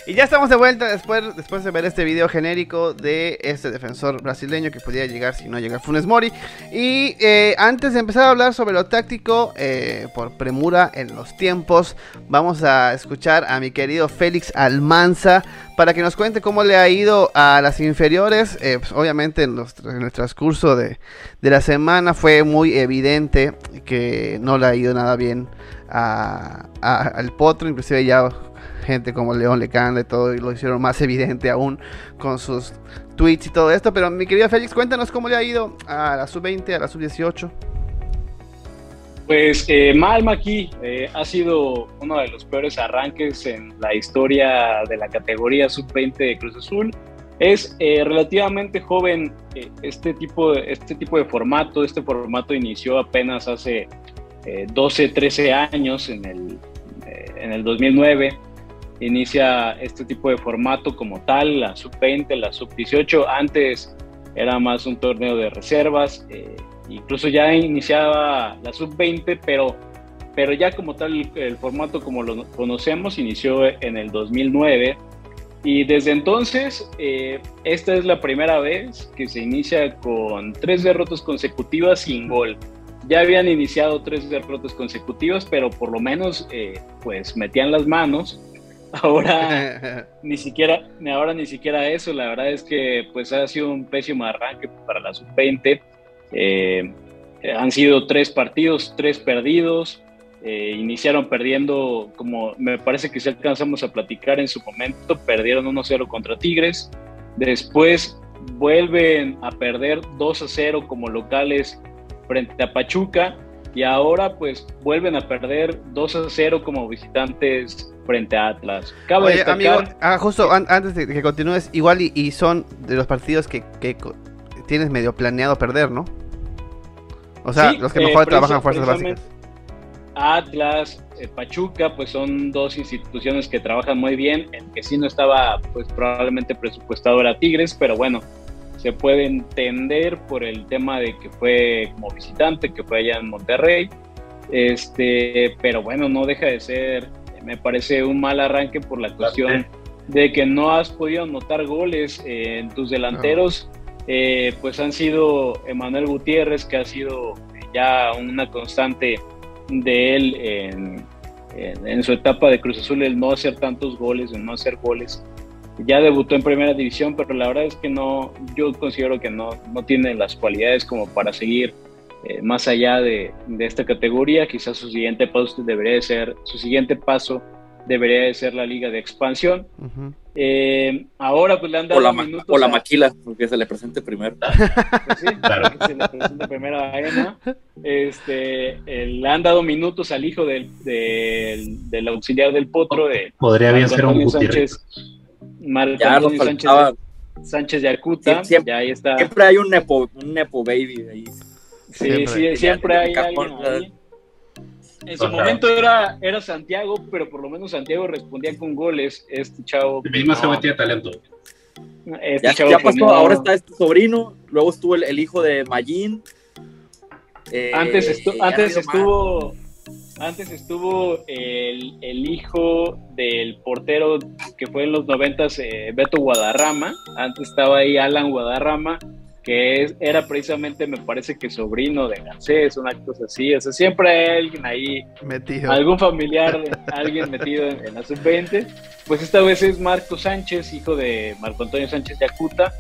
Y ya estamos de vuelta después, después de ver este video genérico de este defensor brasileño que podía llegar si no llega Funes Mori. Y eh, antes de empezar a hablar sobre lo táctico, eh, por premura en los tiempos, vamos a escuchar a mi querido Félix Almanza para que nos cuente cómo le ha ido a las inferiores. Eh, pues, obviamente en, el transcurso de, de la semana fue muy evidente que no le ha ido nada bien a- a- al potro, inclusive ya gente como León Lecanda y todo, y lo hicieron más [laughs] evidente aún con sus tweets y todo esto. Pero mi querido Félix, cuéntanos cómo le ha ido a la sub-20, a la sub-18. Pues eh, mal Maki eh, ha sido uno de los peores arranques en la historia de la categoría sub-20 de Cruz Azul. Es eh, relativamente joven eh, este, tipo de, este tipo de formato. Este formato inició apenas hace eh, 12, 13 años, en el, en el 2009. Inicia este tipo de formato como tal, la sub-20, la sub-18. Antes era más un torneo de reservas. eh, incluso ya iniciaba la sub-20, pero, pero ya como tal el, el formato como lo conocemos inició en el 2009 y desde entonces eh, esta es la primera vez que se inicia con tres derrotas consecutivas sin gol. Ya habían iniciado tres derrotas consecutivas, pero por lo menos eh, pues metían las manos. Ahora [laughs] ni siquiera, ahora ni siquiera eso. La verdad es que pues ha sido un pésimo arranque para la sub-20. Eh, han sido tres partidos, tres perdidos. Eh, iniciaron perdiendo, como me parece que si alcanzamos a platicar en su momento, perdieron 1-0 contra Tigres. Después vuelven a perder 2-0 como locales frente a Pachuca. Y ahora pues vuelven a perder 2-0 como visitantes frente a Atlas. Cabe Oye, amigo, ah, justo an- antes de que continúes, igual y, y son de los partidos que, tienes medio planeado perder, ¿no? O sea, Sí, los que eh, mejor precisa- trabajan fuerzas básicas. Atlas, eh, Pachuca, pues son dos instituciones que trabajan muy bien. El que sí no estaba, pues probablemente presupuestado era Tigres, pero bueno, se puede entender por el tema de que fue como visitante, que fue allá en Monterrey. Este, pero bueno, no deja de ser, me parece un mal arranque por la cuestión de que no has podido anotar goles eh, en tus delanteros. eh, pues han sido Emanuel Gutiérrez, que ha sido ya una constante de él en, en- en su etapa de Cruz Azul, el no hacer tantos goles, el no hacer goles. Ya debutó en primera división, pero la verdad es que no, yo considero que no, no tiene las cualidades como para seguir eh, más allá de, de esta categoría. Quizás su siguiente paso debería de ser, su siguiente paso debería de ser la liga de expansión. Eh, ahora pues le han dado o la, minutos o la a- maquila, porque se le presente primero. [laughs] pues sí, [laughs] Claro. se le presenta primero a Emma. Este, eh, le han dado minutos al hijo del, del, del auxiliar del potro de Podría bien ser un. Sánchez. Marco Sánchez, faltaba. Sánchez Yacuta, Siempre- ya ahí está. Siempre hay un nepo, un nepo baby ahí. Sí, Siempre. sí, siempre hay alguien ahí. En su Ajá. momento era, era Santiago, pero por lo menos Santiago respondía con goles. Este chavo. No, buen tiene talento. este Ya, chavo, ya pasó, no. ahora está este sobrino, luego estuvo el, el hijo de Magin. eh, Antes, estu- antes estuvo. Antes estuvo el, el hijo del portero que fue en los noventas, eh, Beto Guadarrama. Antes estaba ahí Alan Guadarrama, que es- era precisamente, me parece que sobrino de Garcés, una cosa así. O sea, siempre hay alguien ahí Metido. algún familiar, [laughs] alguien metido en, en la sub-20. Pues esta vez es Marco Sánchez, hijo de Marco Antonio Sánchez de Acuta.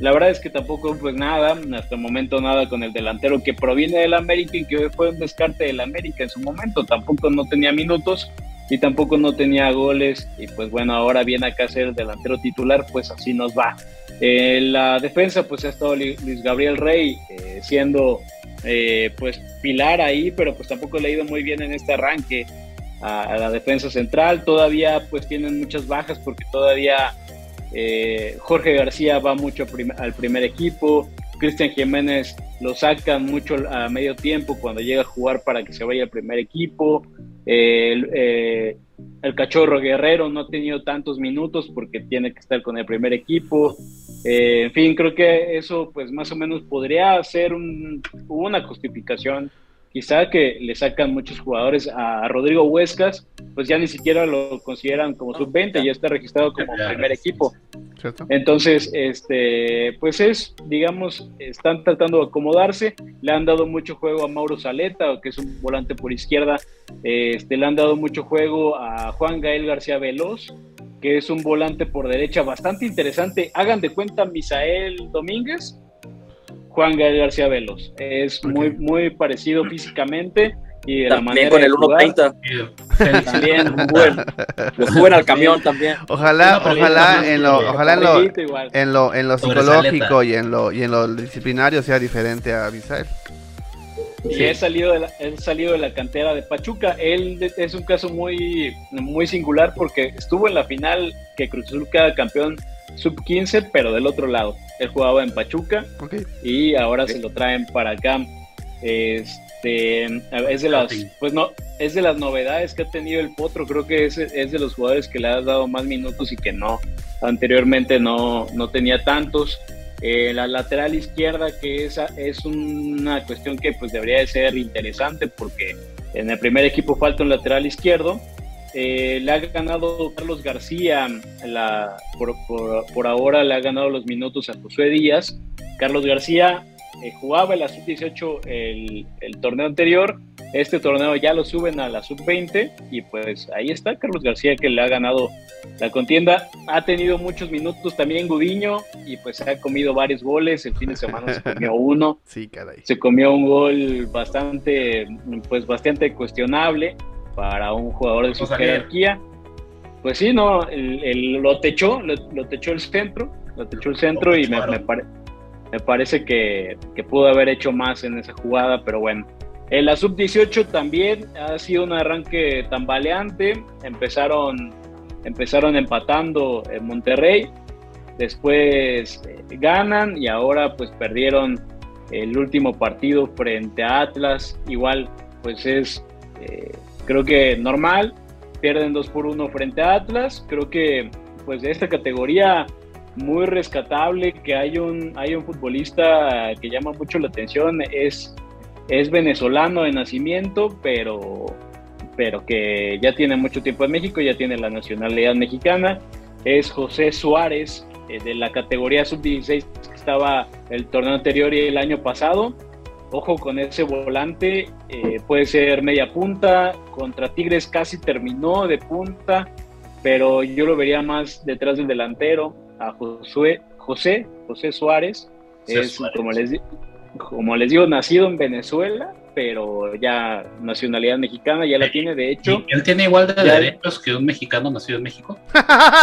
La verdad es que tampoco, pues nada, hasta el momento nada con el delantero que proviene del América y que fue un descarte del América en su momento. Tampoco no tenía minutos y tampoco no tenía goles. Y pues bueno, ahora viene acá a ser el delantero titular, pues así nos va. En la defensa, pues ha estado Luis Gabriel Rey eh, siendo eh, pues pilar ahí, pero pues tampoco le ha ido muy bien en este arranque a, a la defensa central. Todavía pues tienen muchas bajas porque todavía eh, Jorge García va mucho prim- al primer equipo. Cristian Jiménez lo sacan mucho a medio tiempo cuando llega a jugar para que se vaya al primer equipo. El, eh, cachorro Guerrero no ha tenido tantos minutos porque tiene que estar con el primer equipo. Eh, en fin, creo que eso pues más o menos podría ser un- una justificación. Quizá que le sacan muchos jugadores a Rodrigo Huescas, pues ya ni siquiera lo consideran como sub-20, ya está registrado como primer equipo. ¿Cierto? Entonces, este, pues es, digamos, están tratando de acomodarse. Le han dado mucho juego a Mauro Saleta, que es un volante por izquierda. Este, le han dado mucho juego a Juan Gael García Veloz, que es un volante por derecha bastante interesante. Hagan de cuenta Misael Domínguez, Juan Gael García Veloz. Es muy, muy parecido físicamente y de la También manera con el jugar, 1.30. También, [laughs] bueno. Lo suben al camión también. Ojalá, ojalá en lo, ojalá en lo, en lo, en lo psicológico y en lo, y en lo disciplinario sea diferente a Misael. Y es salido, de la, es salido de la cantera de Pachuca. Él es un caso muy, muy singular porque estuvo en la final que Cruz Azul queda campeón sub-15, pero del otro lado. Él jugaba en Pachuca y ahora se lo traen para acá. Este, es de las, pues no, es de las novedades que ha tenido el Potro. Creo que es, es de los jugadores que le ha dado más minutos y que no, anteriormente no, no tenía tantos. Eh, la lateral izquierda, que esa es una cuestión que pues debería de ser interesante porque en el primer equipo falta un lateral izquierdo. Eh, le ha ganado Carlos García, la, por, por- por ahora le ha ganado los minutos a Josué Díaz. Carlos García eh, jugaba en la sub-18 el, el torneo anterior, este torneo ya lo suben a la sub-20 y pues ahí está Carlos García que le ha ganado la contienda. Ha tenido muchos minutos también Gudiño y pues ha comido varios goles, el fin de semana se [laughs] comió uno Sí, caray. se comió un gol bastante, pues bastante cuestionable para un jugador de su jerarquía. Pues sí, no, el, el- lo techó, lo, lo techó el centro, lo techó el centro y me, me, pare- me parece que, que pudo haber hecho más en esa jugada, pero bueno. En la sub-18 también ha sido un arranque tambaleante, empezaron, empezaron empatando en Monterrey, después eh, ganan y ahora pues perdieron el último partido frente a Atlas, igual pues es eh, creo que normal, pierden 2 por 1 frente a Atlas, creo que pues de esta categoría muy rescatable que hay un, hay un futbolista que llama mucho la atención, es, es venezolano de nacimiento, pero, pero que ya tiene mucho tiempo en México, ya tiene la nacionalidad mexicana, es José Suárez, eh, de la categoría sub-16 que estaba el torneo anterior y el año pasado. Ojo con ese volante, eh, puede ser media punta, contra Tigres casi terminó de punta, pero yo lo vería más detrás del delantero, a Josué, José, José Suárez, José es, Suárez. Como, les, como les digo, nacido en Venezuela, pero ya nacionalidad mexicana, ya la tiene, de hecho. ¿Él tiene igual de derechos que un mexicano nacido en México?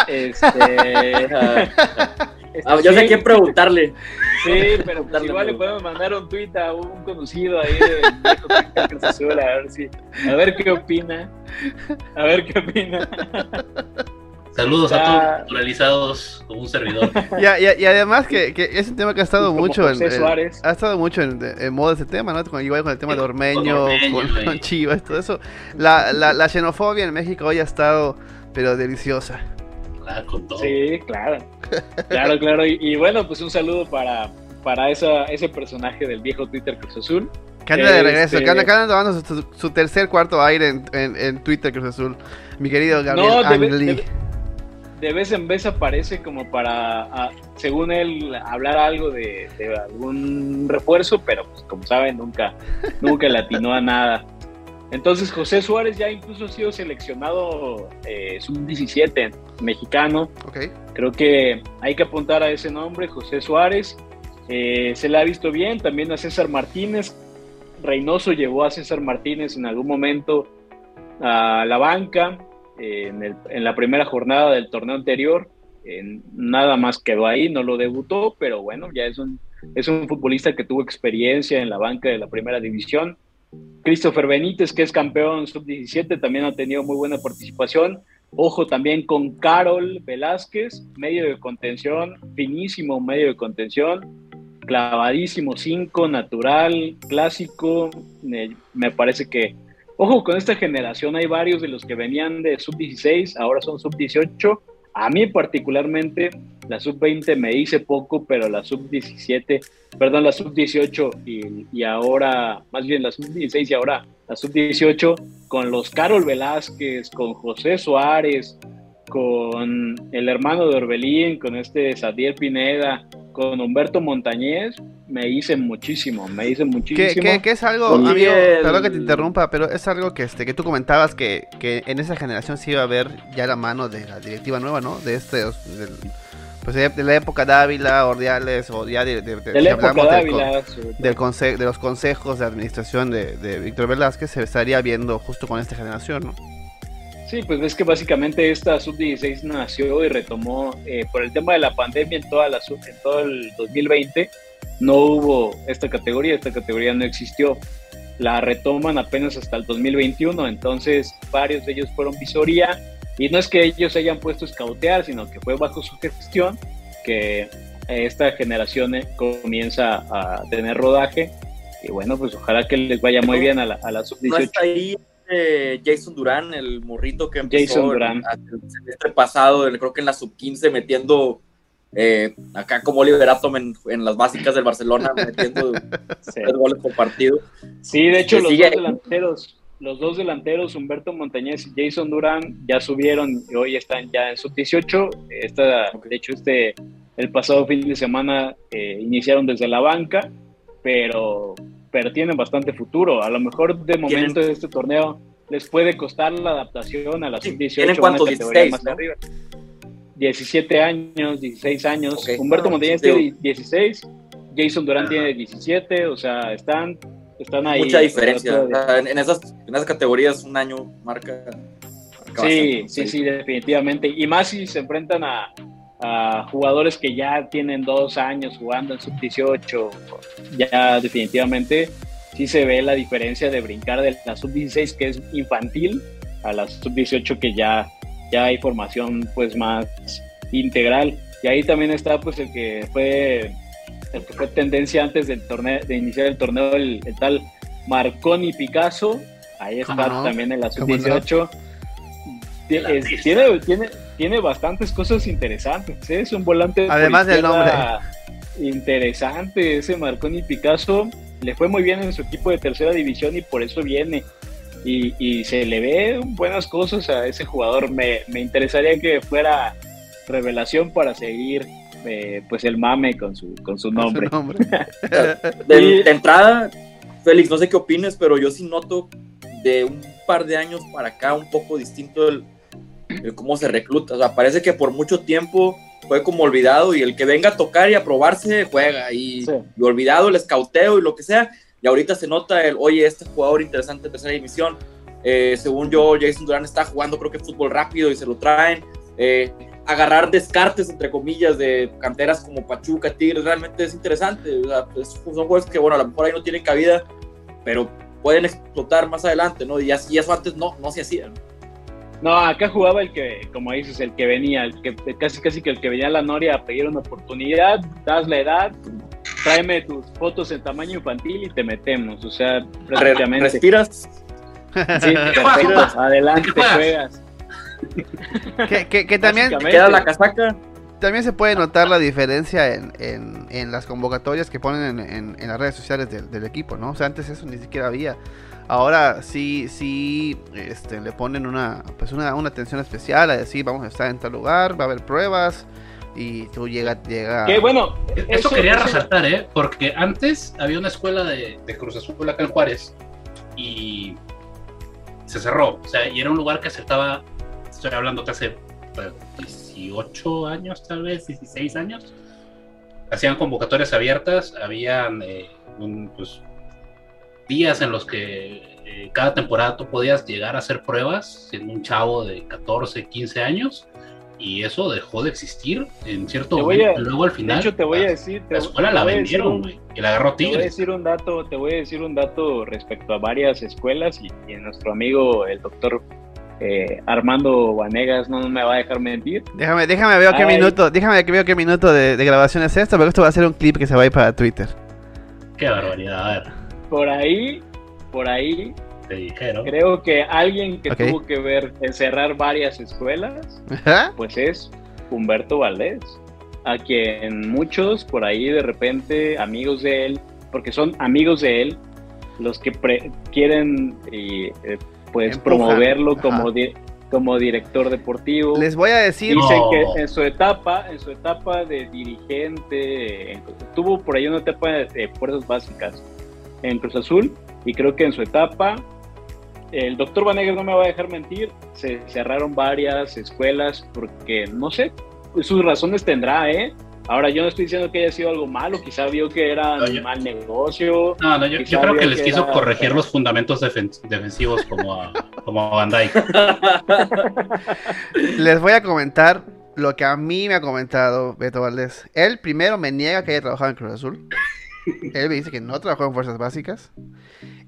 Este, este [laughs] ah, yo sé quién preguntarle. Sí, pero pues igual le podemos mandar un tweet a un conocido ahí de Azul, a ver si, a ver qué opina. A ver qué opina. Saludos a todos naturalizados como un servidor. [laughs] y, además que, que, es un tema que ha estado mucho en, ha estado mucho en, en moda ese tema, ¿no? igual con el tema de Ormeño, con, Chivas, todo eso. La, la, la, xenofobia en México hoy ha estado, pero deliciosa. Con todo. Sí, claro. Claro, claro. Y, bueno, pues un saludo para, para esa, ese personaje del viejo Twitter Cruz Azul. Que anda de regreso, que anda, este, dando su, tercer cuarto aire en, en, Twitter Cruz Azul. Mi querido Gabriel no, de vez en vez aparece como para, según él, hablar algo de, algún refuerzo, pero pues como saben, nunca, nunca le atinó a nada. Entonces José Suárez ya incluso ha sido seleccionado eh, sub-17 mexicano. Creo que hay que apuntar a ese nombre, José Suárez. Eh, se le ha visto bien, también a César Martínez. Reynoso llevó a César Martínez en algún momento a la banca en, la primera jornada del torneo anterior. nada más quedó ahí, no lo debutó, pero bueno, ya es un, es un futbolista que tuvo experiencia en la banca de la primera división. Christopher Benítez, que es campeón sub-17, también ha tenido muy buena participación. Ojo también con Carol Velázquez, medio de contención, finísimo medio de contención, clavadísimo 5, natural, clásico. me parece que Ojo, con esta generación hay varios de los que venían de sub-16, ahora son sub-18. A mí particularmente la sub-20 me hice poco, pero la sub-17, perdón, la sub-18 y, ahora, más bien la sub-16 y ahora la sub-18, con los Carol Velázquez, con José Suárez, con el hermano de Orbelín, con este Sadier Pineda, con Humberto Montañez, me hice muchísimo, me hice muchísimo. Que, es algo, amigo, perdón que te interrumpa, pero es algo que este que tú comentabas que, que en esa generación se iba a ver ya la mano de la directiva nueva, ¿no? De este, pues de, la época Dávila, Ordiales, o ya de, de, de, hablamos Dávila, del, conse de los consejos de administración de, de Víctor Velázquez, se estaría viendo justo con esta generación, ¿no? Sí, pues es que básicamente esta sub-16 nació y retomó eh, por el tema de la pandemia en, toda la, en todo el 2020. No hubo esta categoría, esta categoría no existió. La retoman apenas hasta el 2021, entonces varios de ellos fueron visoría. Y no es que ellos hayan puesto a escautear, sino que fue bajo su gestión que esta generación eh, comienza a tener rodaje. Y bueno, pues ojalá que les vaya muy bien a la, a la sub-18. Jason Durán, el morrito que empezó el semestre pasado, creo que en la sub-15 metiendo eh, acá como Oliver en, las básicas del Barcelona, [laughs] metiendo tres goles por partido. Sí, de hecho, los dos delanteros, los dos delanteros, Humberto Montañez y Jason Durán, ya subieron y hoy están ya en sub-18. De hecho, este, el pasado fin de semana eh, iniciaron desde la banca, pero pero tienen bastante futuro. A lo mejor de momento de este torneo les puede costar la adaptación a la sub-18. ¿Tienen cuántos? 16, más arriba. 17 años, 16 años. Humberto ah, tiene 16, Jason Durán tiene 17, o sea, están, están ahí. Mucha diferencia. en, esas, en esas categorías un año marca. sí, sí, sí, definitivamente. Y más si se enfrentan a, a jugadores que ya tienen dos años jugando en sub-18, ya definitivamente sí se ve la diferencia de brincar de la sub-16 que es infantil a la sub-18 que ya, ya hay formación pues más integral. Y ahí también está pues el que fue el que fue tendencia antes del torneo, de iniciar el torneo, el, tal Marconi Picasso, ahí está también en la sub-18. Tiene, tiene, tiene bastantes cosas interesantes. ¿eh? Es un volante. Además del nombre. Interesante ese Marconi Picasso. Le fue muy bien en su equipo de tercera división y por eso viene. Y, se le ve buenas cosas a ese jugador. Me, interesaría que fuera revelación para seguir eh, pues el mame con su, con su nombre. de, [laughs] de entrada, Félix, no sé qué opines, pero yo sí noto de un par de años para acá un poco distinto el, cómo se recluta. O sea, parece que por mucho tiempo fue como olvidado y el que venga a tocar y a probarse juega y, olvidado el escauteo y lo que sea. Y ahorita se nota el, oye, este jugador interesante de tercera división, eh, según yo, Jason Durán está jugando creo que fútbol rápido y se lo traen. Eh, agarrar descartes, entre comillas, de canteras como Pachuca, Tigres, realmente es interesante. Pues, son juegos que, bueno, a lo mejor ahí no tienen cabida, pero pueden explotar más adelante, ¿no? Y, así, eso antes no, no se hacía, ¿no? acá jugaba el que, como dices, el que venía, el que casi casi que el que venía a la Noria a pedir una oportunidad, das la edad, tráeme tus fotos en tamaño infantil y te metemos. O sea, prácticamente. Respiras. Sí, [laughs] adelante, juegas. Que, que, también queda la casaca. También se puede notar la diferencia en, en, las convocatorias que ponen en, en las redes sociales del, equipo, ¿no? O sea, antes eso ni siquiera había. Ahora sí, sí, este, le ponen una, pues una, una atención especial a decir, vamos a estar en tal lugar, va a haber pruebas, y tú llegas, llega... Que bueno, eso, quería resaltar, ¿eh? Porque antes había una escuela de, de Cruz Azul acá en Juárez y se cerró, o sea, y era un lugar que aceptaba estoy hablando que hace 18 años, tal vez, 16 años, hacían convocatorias abiertas, habían eh, pues, días en los que eh, cada temporada tú podías llegar a hacer pruebas siendo un chavo de 14, 15 años. Y eso dejó de existir en cierto momento. Luego al final. De hecho, te voy a decir. La escuela la vendieron, y la agarró Tigres. Te voy a decir un dato, te voy a decir un dato respecto a varias escuelas y, y nuestro amigo, el doctor eh, Armando Vanegas no me va a dejar mentir. Déjame, déjame ver qué minuto, déjame que veo qué minuto de, grabación es esto, pero esto va a ser un clip que se va a ir para Twitter. Qué barbaridad, a ver. Por ahí, por ahí. Te dijeron. Creo que alguien que tuvo que ver encerrar varias escuelas, pues es Humberto Valdés, a quien muchos por ahí de repente amigos de él, porque son amigos de él, los que quieren y eh, pues promoverlo como, como director deportivo. Les voy a decir. Dicen que en su etapa, en su etapa de dirigente, tuvo por ahí una etapa de, fuerzas básicas en Cruz Azul y creo que en su etapa, el doctor Vanegas no me va a dejar mentir, se cerraron varias escuelas porque, no sé, sus razones tendrá, ¿eh? Ahora, yo no estoy diciendo que haya sido algo malo, quizá vio que era un mal negocio. No, no, yo, creo que les quiso corregir los fundamentos defensivos como a, como a Van [laughs] Les voy a comentar lo que a mí me ha comentado Beto Valdés. Él primero me niega que haya trabajado en Cruz Azul. Él me dice que no trabajó en Fuerzas Básicas.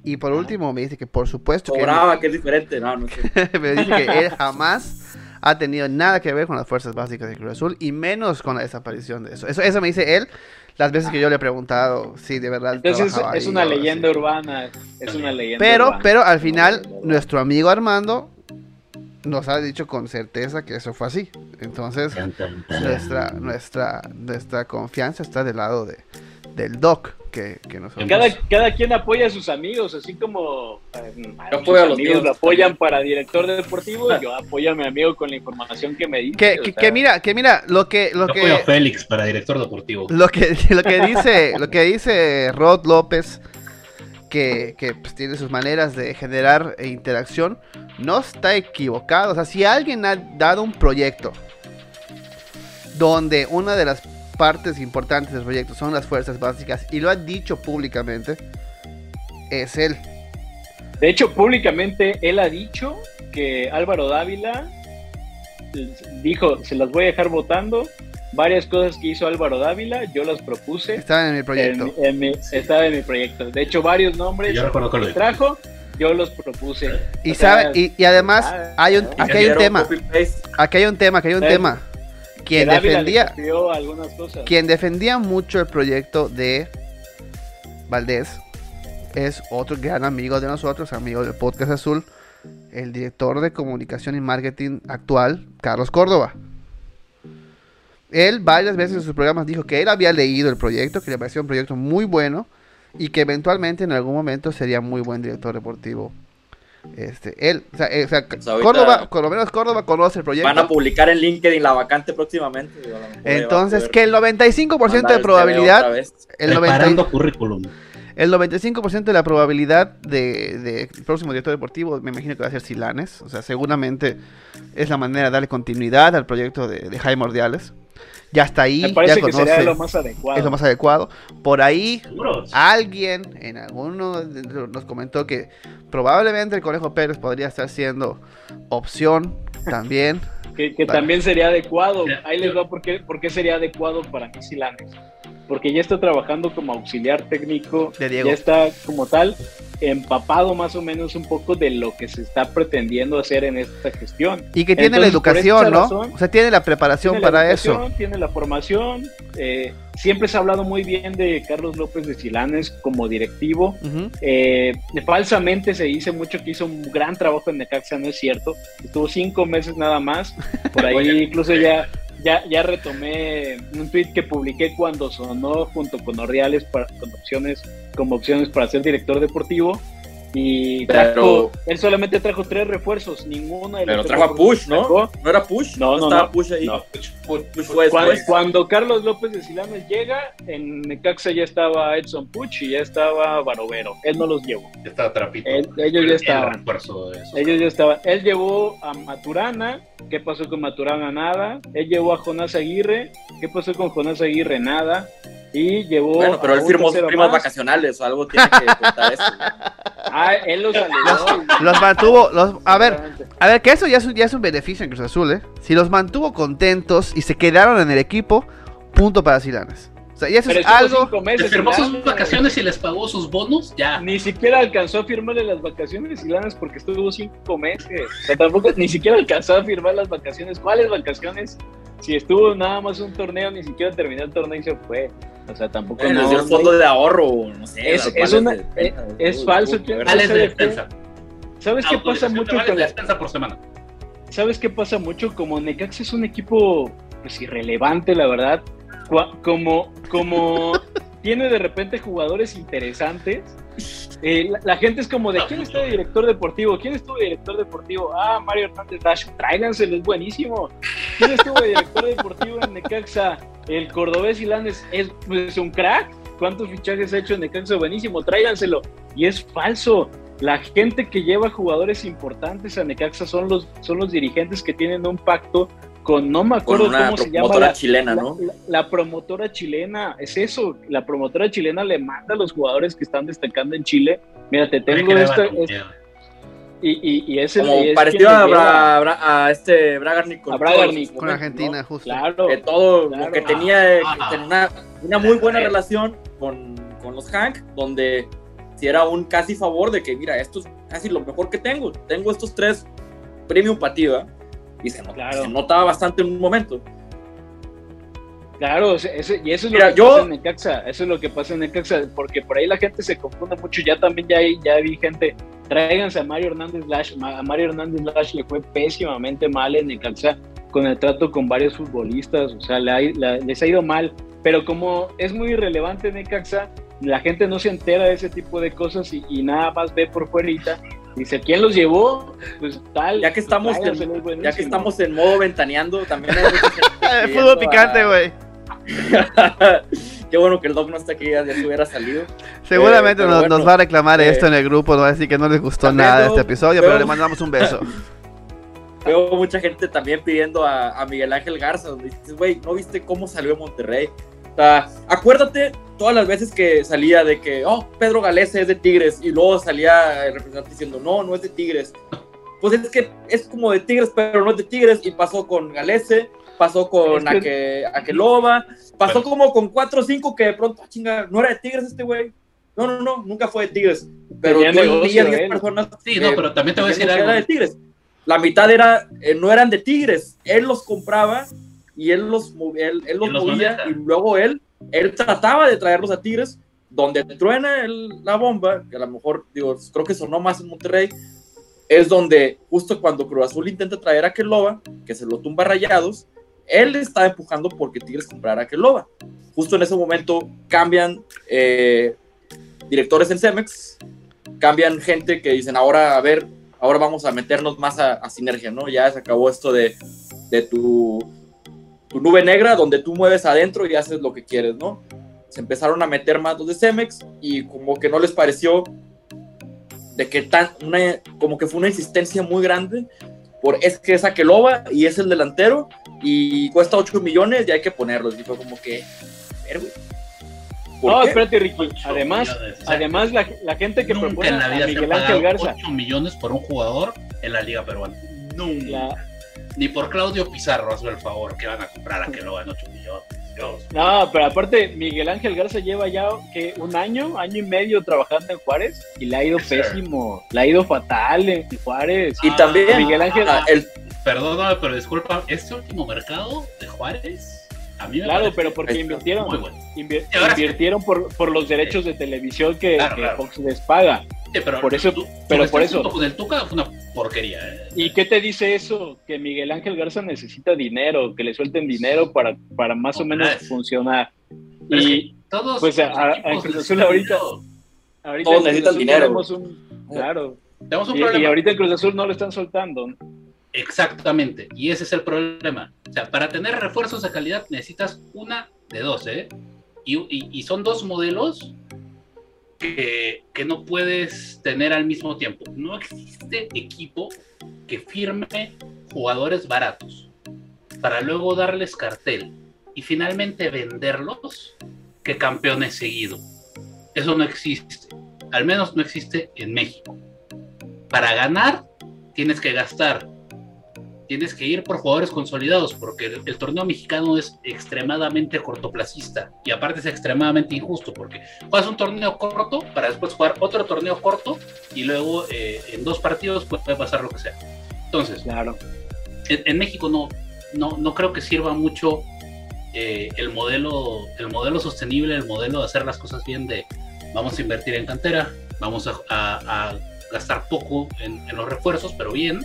Y por último me dice que por supuesto que... Cobraba, que es diferente, no, no sé. [laughs] me dice que él jamás ha tenido nada que ver con las fuerzas básicas de Cruz Azul y menos con la desaparición de eso. Eso, eso me dice él las veces que yo le he preguntado si de verdad. Entonces es, una leyenda urbana, es una leyenda. Pero, urbana. pero al final nuestro amigo Armando nos ha dicho con certeza que eso fue así. Entonces nuestra nuestra nuestra confianza está del lado de del doc que, nosotros... Cada, cada quien apoya a sus amigos, así como eh, a amigos lo apoyan para director deportivo, yo apoyo a mi amigo con la información que me dice. Que, que, mira, que mira, lo que... Lo que apoyo a Félix para director deportivo. Lo que, [laughs] lo que dice, lo que dice Rod López, que, que pues, tiene sus maneras de generar interacción, no está equivocado. O sea, si alguien ha dado un proyecto donde una de las partes importantes del proyecto son las fuerzas básicas y lo ha dicho públicamente, es él. De hecho, públicamente él ha dicho que Álvaro Dávila dijo, se las voy a dejar votando. Varias cosas que hizo Álvaro Dávila, yo las propuse. Estaban en mi proyecto. estaba en mi proyecto. De hecho, varios nombres que trajo, yo los propuse. Y, sabe, y, además, hay un, aquí hay un tema. Aquí hay un tema, aquí hay un tema quien defendía quien defendía mucho el proyecto de Valdés es otro gran amigo de nosotros, amigo del Podcast Azul, el director de comunicación y marketing actual, Carlos Córdoba. Él varias veces en sus programas dijo que él había leído el proyecto, que le parecía un proyecto muy bueno y que eventualmente en algún momento sería muy buen director deportivo este, él, o sea, eh, pues Córdoba, por lo menos Córdoba conoce el proyecto. Van a publicar en LinkedIn la vacante próximamente. Entonces, que el 95% de probabilidad. El, 90, currículum. el 95% de la probabilidad de, de, próximo director deportivo, me imagino que va a ser Silanes. O sea, seguramente es la manera de darle continuidad al proyecto de, Jaime Ordiales. Ya está ahí, Me parece ya que conoce, sería lo más adecuado. es lo más adecuado. Por ahí alguien en alguno nos comentó que probablemente el Conejo Pérez podría estar siendo opción también. [laughs] Que, que también sería adecuado. Ahí les va por qué, por qué sería adecuado para mí Silanes. Porque ya está trabajando como auxiliar técnico, De Diego. ya está como tal empapado más o menos un poco de lo que se está pretendiendo hacer en esta gestión. Y que tiene la Entonces, educación, ¿no? razón, o sea, tiene la preparación Tiene para eso. Tiene la formación. eh, siempre se ha hablado muy bien de Carlos López de Silanes como directivo. Eh, falsamente se dice mucho que hizo un gran trabajo en Necaxa, no es cierto. Estuvo cinco meses nada más. Por [laughs] ahí incluso ya, ya, ya retomé un tweet que publiqué cuando sonó junto con Ordiales para, con opciones, como opciones para ser director deportivo. Y Pero- él solamente trajo tres refuerzos, ninguno de los Pero trajo a Push, ¿no? sacó. ¿No era Push? No, no, estaba no. Push ahí. No, Push, Push, Push Push. fue Cuando, cuando Carlos López de Silanes llega, en Necaxa ya estaba Edson Puch y ya estaba Barovero. Él no los llevó. Ya estaba trapito. Él- ellos ya El estaban. refuerzo de eso. Ellos ya estaban. Él llevó a Maturana. ¿Qué pasó con Maturana? Nada. Él llevó a Jonás Aguirre. ¿Qué pasó con Jonás Aguirre? Nada. Y llevó. Bueno, pero él firmó sus primas más. vacacionales o algo tiene que contar eso. [laughs] Ah, él los alegó. Los mantuvo, los, a ver, a ver, que eso ya es, un, ya es un beneficio en Cruz Azul, ¿eh? Si los mantuvo contentos y se quedaron en el equipo, punto para Silanes. O sea, y eso Pero es algo... meses. firmó sus vacaciones y les pagó sus bonos, ya. Ni siquiera alcanzó a firmarle las vacaciones Silanes porque estuvo cinco meses. O sea, tampoco ni siquiera alcanzó a firmar las vacaciones. ¿Cuáles vacaciones? Si estuvo nada más un torneo, ni siquiera terminó el torneo y se fue. O sea, tampoco Bueno, no- el fondo de ahorro, no sé. Es- es vales una- de defensa, es todo, falso, que ¿quién ver. Vales de defensa. ¿Sabes qué pasa Autorización de mucho con la, defensa por semana. ¿Sabes qué pasa mucho? Como Necaxa es un equipo pues irrelevante, la verdad. Como, como [laughs] tiene de repente jugadores interesantes. Eh, la, gente es como de quién está director deportivo, quién estuvo director deportivo, ah Mario Hernández Dash, tráiganselo, es buenísimo. ¿Quién estuvo director deportivo en Necaxa? El cordobés Ilanes es pues, un crack. ¿Cuántos fichajes ha hecho en Necaxa? Buenísimo, tráiganselo. Y es falso. La gente que lleva jugadores importantes a Necaxa son los, son los dirigentes que tienen un pacto con, no me Con acuerdo una cómo se llama. promotora La, chilena, ¿no? la- la promotora chilena, es eso. La promotora chilena le manda a los jugadores que están destacando en Chile. Mira, te tengo Que esto. es- y, y, y es el. Como es a, le lleva Bra- Bra- a este Bragarnik con a Bragarnik, Con Argentina, justo. Claro. que todo Claro. lo que tenía, eh, Ah. que tenía una, una muy buena Eh. relación con, con los Hank, donde si era un casi favor de que, mira, esto es casi lo mejor que tengo. Tengo estos tres premium para ti, ¿verdad? Y se, Claro. se notaba bastante en un momento. Claro, ese- ese- y eso es Mira, lo que yo- pasa en Necaxa, eso es lo que pasa en Necaxa, porque por ahí la gente se confunde mucho, ya también ya, ya vi gente, tráiganse a Mario Hernández Lash, a Mario Hernández Lash le fue pésimamente mal en Necaxa con el trato con varios futbolistas, o sea, la- les ha ido mal, pero como es muy irrelevante Necaxa, la gente no se entera de ese tipo de cosas y, y nada más ve por fuerita, dice, ¿quién los llevó? Pues tal. Ya que estamos, en, es ya que estamos en modo ventaneando, también hay mucha gente [laughs] El pidiendo fútbol picante, a- güey. [laughs] Qué bueno que el Doc no está aquí, ya se hubiera salido. Seguramente pero nos, bueno, nos va a reclamar eh, esto en el grupo, nos va a decir que no les gustó nada de este episodio, veo- pero le mandamos un beso. [laughs] Veo mucha gente también pidiendo a, a Miguel Ángel Garza, donde dices, güey, ¿no viste cómo salió Monterrey? O sea, acuérdate todas las veces que salía de que, oh, Pedro Galese es de Tigres, y luego salía el representante diciendo, no, no es de Tigres. Pues es que es como de Tigres, pero no es de Tigres, y pasó con Galese, pasó con Es que- Aqueloba, pasó Bueno. como con cuatro o cinco que de pronto, ah, chinga, no era de Tigres este güey. No, no, no, nunca fue de Tigres. Pero yo negocio, leía 10 él. personas. Sí, no, pero también te voy a decir era algo. de Tigres. La mitad era, eh, no eran de Tigres. Él los compraba y él los, él, él los Y los movía maneja. y luego él, él trataba de traerlos a Tigres, donde truena la bomba, que a lo mejor, digo, creo que sonó más en Monterrey, es donde justo cuando Cruz Azul intenta traer a Keloba, que se lo tumba rayados, él estaba empujando porque Tigres comprara a Keloba. Justo en ese momento cambian eh, directores en Cemex, cambian gente que dicen, ahora a ver, ahora vamos a meternos más a, a sinergia, ¿no? Ya se acabó esto de, de tu, tu nube negra donde tú mueves adentro y haces lo que quieres, ¿no? Se empezaron a meter más los de Cemex y como que no les pareció de que tan, una, como que fue una insistencia muy grande por es que es Aqueloba y es el delantero y cuesta 8 millones y hay que ponerlos. Y fue como que, "Ver, güey, ¿por No, qué?". espérate, Ricky. Además, millones, además la, la gente que Nunca propone en la vida Miguel Ángel Garza. 8 millones por un jugador en la Liga Peruana. Nunca. la- Ni por Claudio Pizarro, hazme el favor, que van a comprar a que lo hagan 8 millones. Dios. no, pero aparte, Miguel Ángel Garza lleva ya que un año, año y medio trabajando en Juárez y le ha ido Yes, sir. pésimo, le ha ido fatal en Juárez. Y también Miguel Ángel, ah, el, Perdóname, pero disculpa, este último mercado de Juárez, a mí me claro, pero porque invirtieron, muy bueno. invi- Y ahora sí. invirtieron por, por los derechos de televisión que, Claro, que claro. Fox les paga. Sí, pero Por eso- tú- pero por eso. junto Con el Tuca fue una porquería. ¿eh? ¿Y qué te dice eso? Que Miguel Ángel Garza necesita dinero, que le suelten dinero para, para más o menos funcionar. Pero es Y Todos Pues, a- Cruz Azul necesitan ahorita- dinero. ahorita Todos necesitan Azul dinero. tenemos un- claro. Tenemos un Y, ahorita en Cruz Azul no lo están soltando. Exactamente, y ese es el problema. O sea, para tener refuerzos de calidad necesitas una de dos, ¿eh? Y, y- son dos modelos que, que no puedes tener al mismo tiempo. No existe equipo que firme jugadores baratos para luego darles cartel y finalmente venderlos que campeones seguido. Eso no existe. Al menos no existe en México. Para ganar tienes que gastar tienes que ir por jugadores consolidados, porque el, el torneo mexicano es extremadamente cortoplacista y aparte es extremadamente injusto, porque juegas un torneo corto para después jugar otro torneo corto y luego eh, en dos partidos puede pasar lo que sea. Entonces, Claro. en, en México no, no, no creo que sirva mucho eh, el, modelo, el modelo sostenible, el modelo de hacer las cosas bien de vamos a invertir en cantera, vamos a, a- a gastar poco en, en los refuerzos, pero bien,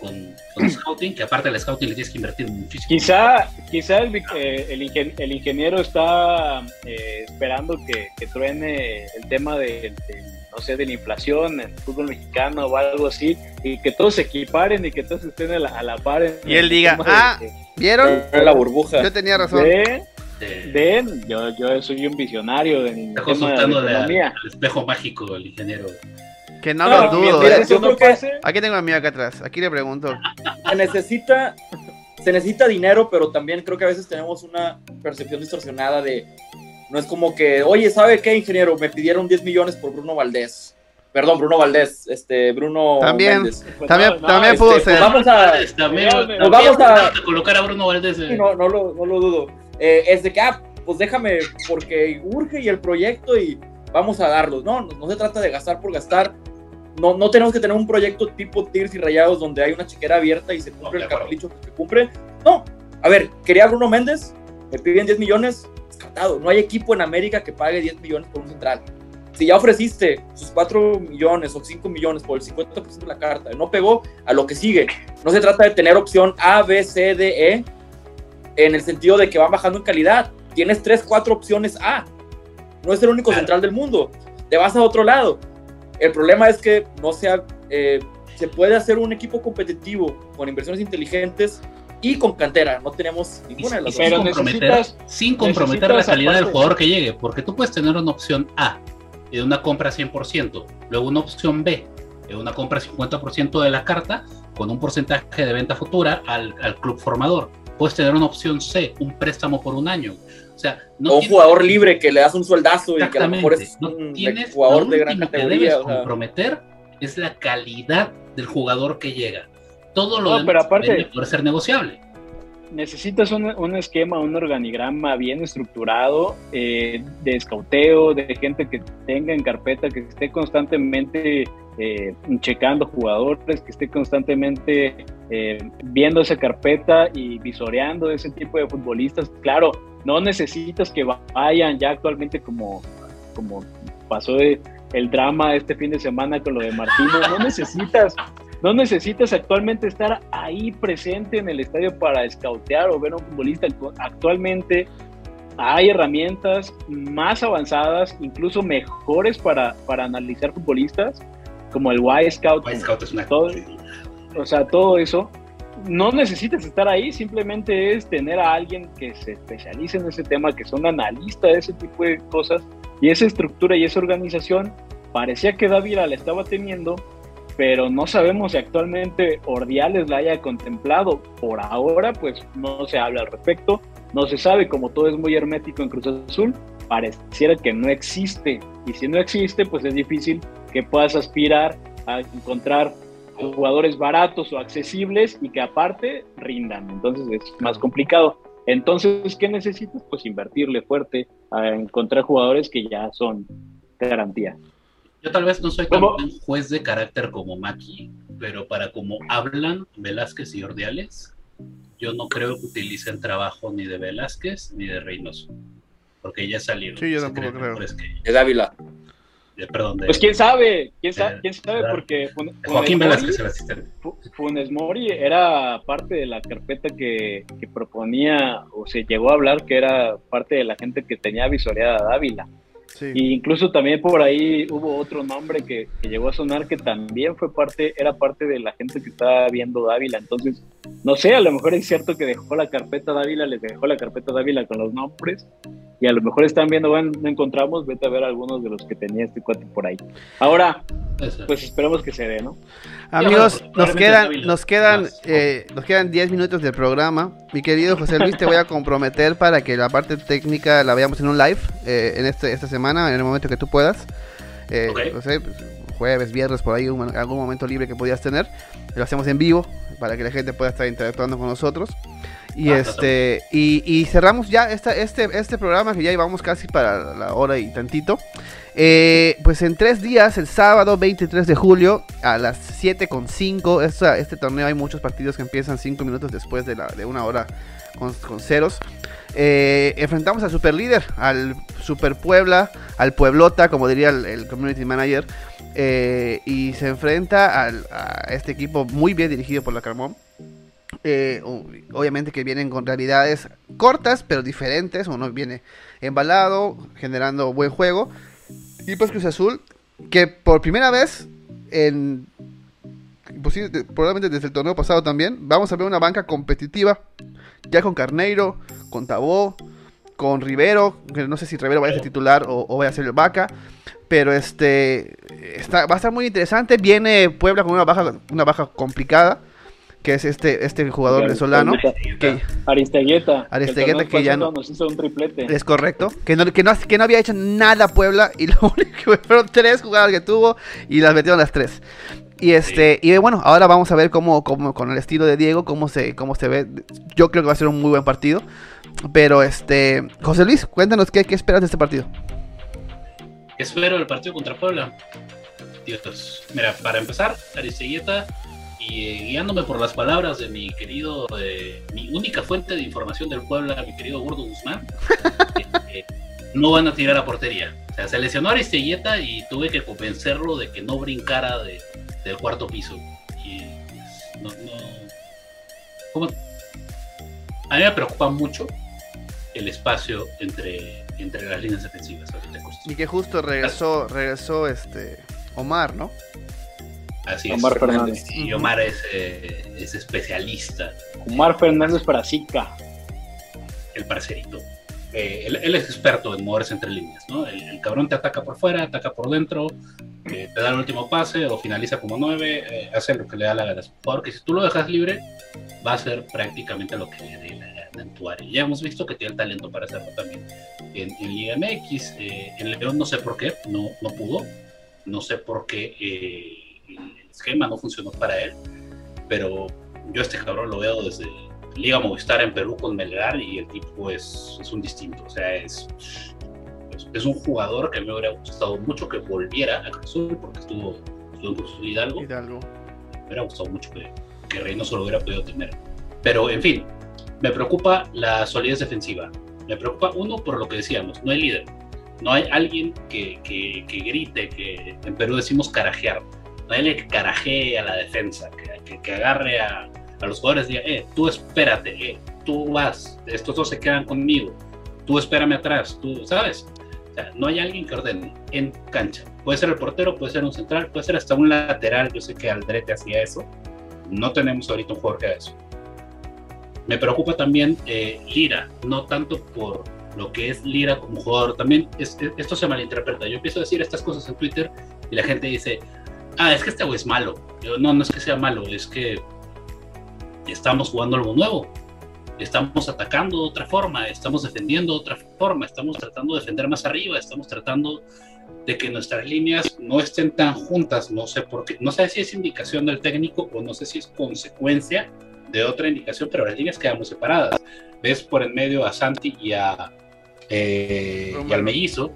con, con scouting, que aparte del scouting le tienes que invertir muchísimo. Quizá, quizá el, eh, el ingen- el ingeniero está eh, esperando que, que truene el tema de, de, no sé, de la inflación en el fútbol mexicano o algo así, y que todos se equiparen y que todos estén a la, a la par. en- Y él diga, de- "Ah, ¿Vieron? la burbuja. Yo tenía razón. de- Ven, yo, yo soy un visionario en está tema de consultando la al, economía. al espejo mágico del ingeniero. Que no, No, lo dudo. mira, ¿eh? yo creo que- Aquí tengo a mí acá atrás. Aquí le pregunto. se necesita, se necesita dinero, pero también creo que a veces tenemos una percepción distorsionada de, no es como que, oye, ¿sabe qué, ingeniero? Me pidieron 10 millones por Bruno Valdés. Perdón, Bruno Valdés, este, Bruno También. Méndez. pues También- no, también este, pudo Pues ser. vamos a, También, Nos también vamos a- colocar a Bruno Valdés. eh. Sí, no, no, lo, no lo dudo. Eh, es de que, ah, pues déjame, porque urge y el proyecto y vamos a darlos. No, no, no se trata de gastar por gastar. No, no tenemos que tener un proyecto tipo Tirs y Rayados donde hay una chequera abierta y se cumple No, el capricho que se cumple. No, a ver, quería Bruno Méndez, me piden 10 millones, descartado. No hay equipo en América que pague 10 millones por un central. Si ya ofreciste sus 4 millones o 5 millones por el 50% de la carta, no pegó a lo que sigue. No se trata de tener opción A, B, C, D, E, en el sentido de que van bajando en calidad. Tienes 3, 4 opciones A. No es el único Claro. central del mundo. Te vas a otro lado. El problema es que no sea, eh, se puede hacer un equipo competitivo con inversiones inteligentes y con cantera. No tenemos Y, ninguna de y las sin Pero dos. comprometer, necesitas- sin comprometer la calidad del jugador que llegue, porque tú puedes tener una opción A de una compra 100%, luego una opción B de una compra 50% de la carta con un porcentaje de venta futura al, al club formador. Puedes tener una opción C, un préstamo por un año. O sea, no o un jugador libre que le das un sueldazo y que a lo mejor es. No un tienes, jugador de gran último que categoría. debes o sea. comprometer es la calidad del jugador que llega. Todo lo No, demás pero aparte- ser negociable. necesitas un, un esquema, un organigrama bien estructurado eh, de escauteo, de gente que tenga en carpeta, que esté constantemente eh, checando jugadores, que esté constantemente eh, viendo esa carpeta y visoreando ese tipo de futbolistas. Claro, no necesitas que vayan ya actualmente como, como pasó el drama este fin de semana con lo de Martino, no [laughs] necesitas no necesitas actualmente estar ahí presente en el estadio para escautear o ver a un futbolista. Actualmente hay herramientas más avanzadas, incluso mejores para, para analizar futbolistas, como el Y Scout. White Scout es una todo, o sea, todo eso. No necesitas estar ahí, simplemente es tener a alguien que se especialice en ese tema, que son analistas de ese tipo de cosas, y esa estructura y esa organización parecía que Dávila la estaba teniendo, pero no sabemos si actualmente Ordiales la haya contemplado. Por ahora, pues no se habla al respecto, no se sabe, como todo es muy hermético en Cruz Azul, pareciera que no existe. Y si no existe, pues es difícil que puedas aspirar a encontrar jugadores baratos o accesibles y que aparte rindan. Entonces es más complicado. Entonces, ¿qué necesitas? Pues invertirle fuerte a encontrar jugadores que ya son garantía. Yo tal vez no soy tan juez de carácter como Maki, pero para como hablan Velázquez y Ordiales, yo no creo que utilicen trabajo ni de Velázquez ni de Reynoso, porque ya salieron. Sí, yo tampoco creo. De Dávila. Perdón, pues quién sabe, quién sabe, quién sabe porque Joaquín Velázquez el asistente. Funes Mori era parte de la carpeta que, que, proponía o se llegó a hablar que era parte de la gente que tenía visoreada a Dávila incluso también por ahí hubo otro nombre que, llegó a sonar que también fue parte, era parte de la gente que estaba viendo Dávila. Entonces, no sé, a lo mejor es cierto que dejó la carpeta Dávila, les dejó la carpeta Dávila con los nombres. Y a lo mejor están viendo, bueno, no encontramos, vete a ver algunos de los que tenía este cuate por ahí. Ahora, pues esperamos que se dé, ¿no? Amigos, nos quedan, nos quedan, eh, nos quedan 10 minutos del programa. Mi querido José Luis, te voy a comprometer para que la parte técnica la veamos en un live eh, en este, esta semana, en el momento que tú puedas. Eh, no sé, jueves, viernes, por ahí, algún momento libre que podías tener. Lo hacemos en vivo para que la gente pueda estar interactuando con nosotros. Y ah, este y, cerramos ya esta, este, este programa que ya llevamos casi para la hora y tantito. Eh, pues en tres días, el sábado 23 de julio a las 7.5, esta, este torneo hay muchos partidos que empiezan 5 minutos después de, la, de una hora con, ceros. Eh, enfrentamos al super líder, al Super Puebla, al Pueblota, como diría el, community manager. Eh, y se enfrenta a este equipo muy bien dirigido por la Carmón. Eh, obviamente que vienen con realidades cortas pero diferentes. Uno viene embalado, generando buen juego. Y pues Cruz Azul, que por primera vez en probablemente desde el torneo pasado también, vamos a ver una banca competitiva. Ya con Carneiro, con Tabó, con Rivero, que no sé si Rivero vaya a ser titular o, o vaya a ser el vaca. Pero este está, va a estar muy interesante. Viene Puebla con una baja, una baja complicada que es este, este jugador venezolano. Que, Aristegueta. Aristegueta que, ya no, nos hizo un triplete. Es correcto. Que no, que no, que no había hecho nada Puebla y lo [laughs] único que fueron tres jugadas que tuvo y las metieron las tres. Y este, y bueno, ahora vamos a ver cómo, cómo, con el estilo de Diego, cómo se, cómo se ve. Yo creo que va a ser un muy buen partido. Pero este, José Luis, cuéntanos qué, qué esperas de este partido. ¿Qué espero del partido contra Puebla? Dios, mira, para empezar, Aristegueta y eh, guiándome por las palabras de mi querido, eh, mi única fuente de información del Puebla, mi querido Gordo Guzmán, [laughs] eh, no van a tirar a portería. O sea, se lesionó a Aristelleta y tuve que convencerlo de que no brincara de, del cuarto piso. Y pues, no, no... A mí me preocupa mucho el espacio entre, entre las líneas defensivas. Y que justo regresó, regresó este Omar, ¿no? Así Omar Fernández. Y Omar es, eh, es especialista. Omar Fernández para Zika. El parcerito. Eh, él, es experto en moverse entre líneas, ¿no? El, cabrón te ataca por fuera, ataca por dentro, eh, te da el último pase o finaliza como nueve, hace lo que le da la gana. Porque si tú lo dejas libre, va a hacer prácticamente lo que le dé la gana en tu área. Ya hemos visto que tiene el talento para hacerlo también en, en Liga MX. en León no sé por qué, no, no pudo. No sé por qué el esquema no funcionó para él, pero yo este cabrón lo veo desde Liga Movistar en Perú con Melgar y el tipo es, es un distinto, o sea, es, es, un jugador que me hubiera gustado mucho que volviera a Cruz porque estuvo, en Cruz Hidalgo. Hidalgo. Me hubiera gustado mucho que, que Reynoso lo hubiera podido tener. Pero, en fin, me preocupa la solidez defensiva. Me preocupa, uno, por lo que decíamos, no hay líder. No hay alguien que, que, que grite, que en Perú decimos carajear nadie que carajee a la defensa, que, que, agarre a, a, los jugadores diga, eh, tú espérate, eh, tú vas, estos dos se quedan conmigo, tú espérame atrás, tú, ¿sabes? O sea, no hay alguien que ordene en cancha. Puede ser el portero, puede ser un central, puede ser hasta un lateral. Yo sé que Aldrete hacía eso. No tenemos ahorita un jugador que haga eso. Me preocupa también eh, Lira, no tanto por lo que es Lira como jugador. También esto se malinterpreta. Yo empiezo a decir estas cosas en Twitter y la gente dice, ah, es que este güey es malo. no, no es que sea malo, es que estamos jugando algo nuevo. Estamos atacando de otra forma, estamos defendiendo de otra forma, estamos tratando de defender más arriba, estamos tratando de que nuestras líneas no estén tan juntas, no sé por qué, no sé si es indicación del técnico o no sé si es consecuencia de otra indicación, pero las líneas quedamos separadas. Ves por en medio a Santi y a eh, y al mellizo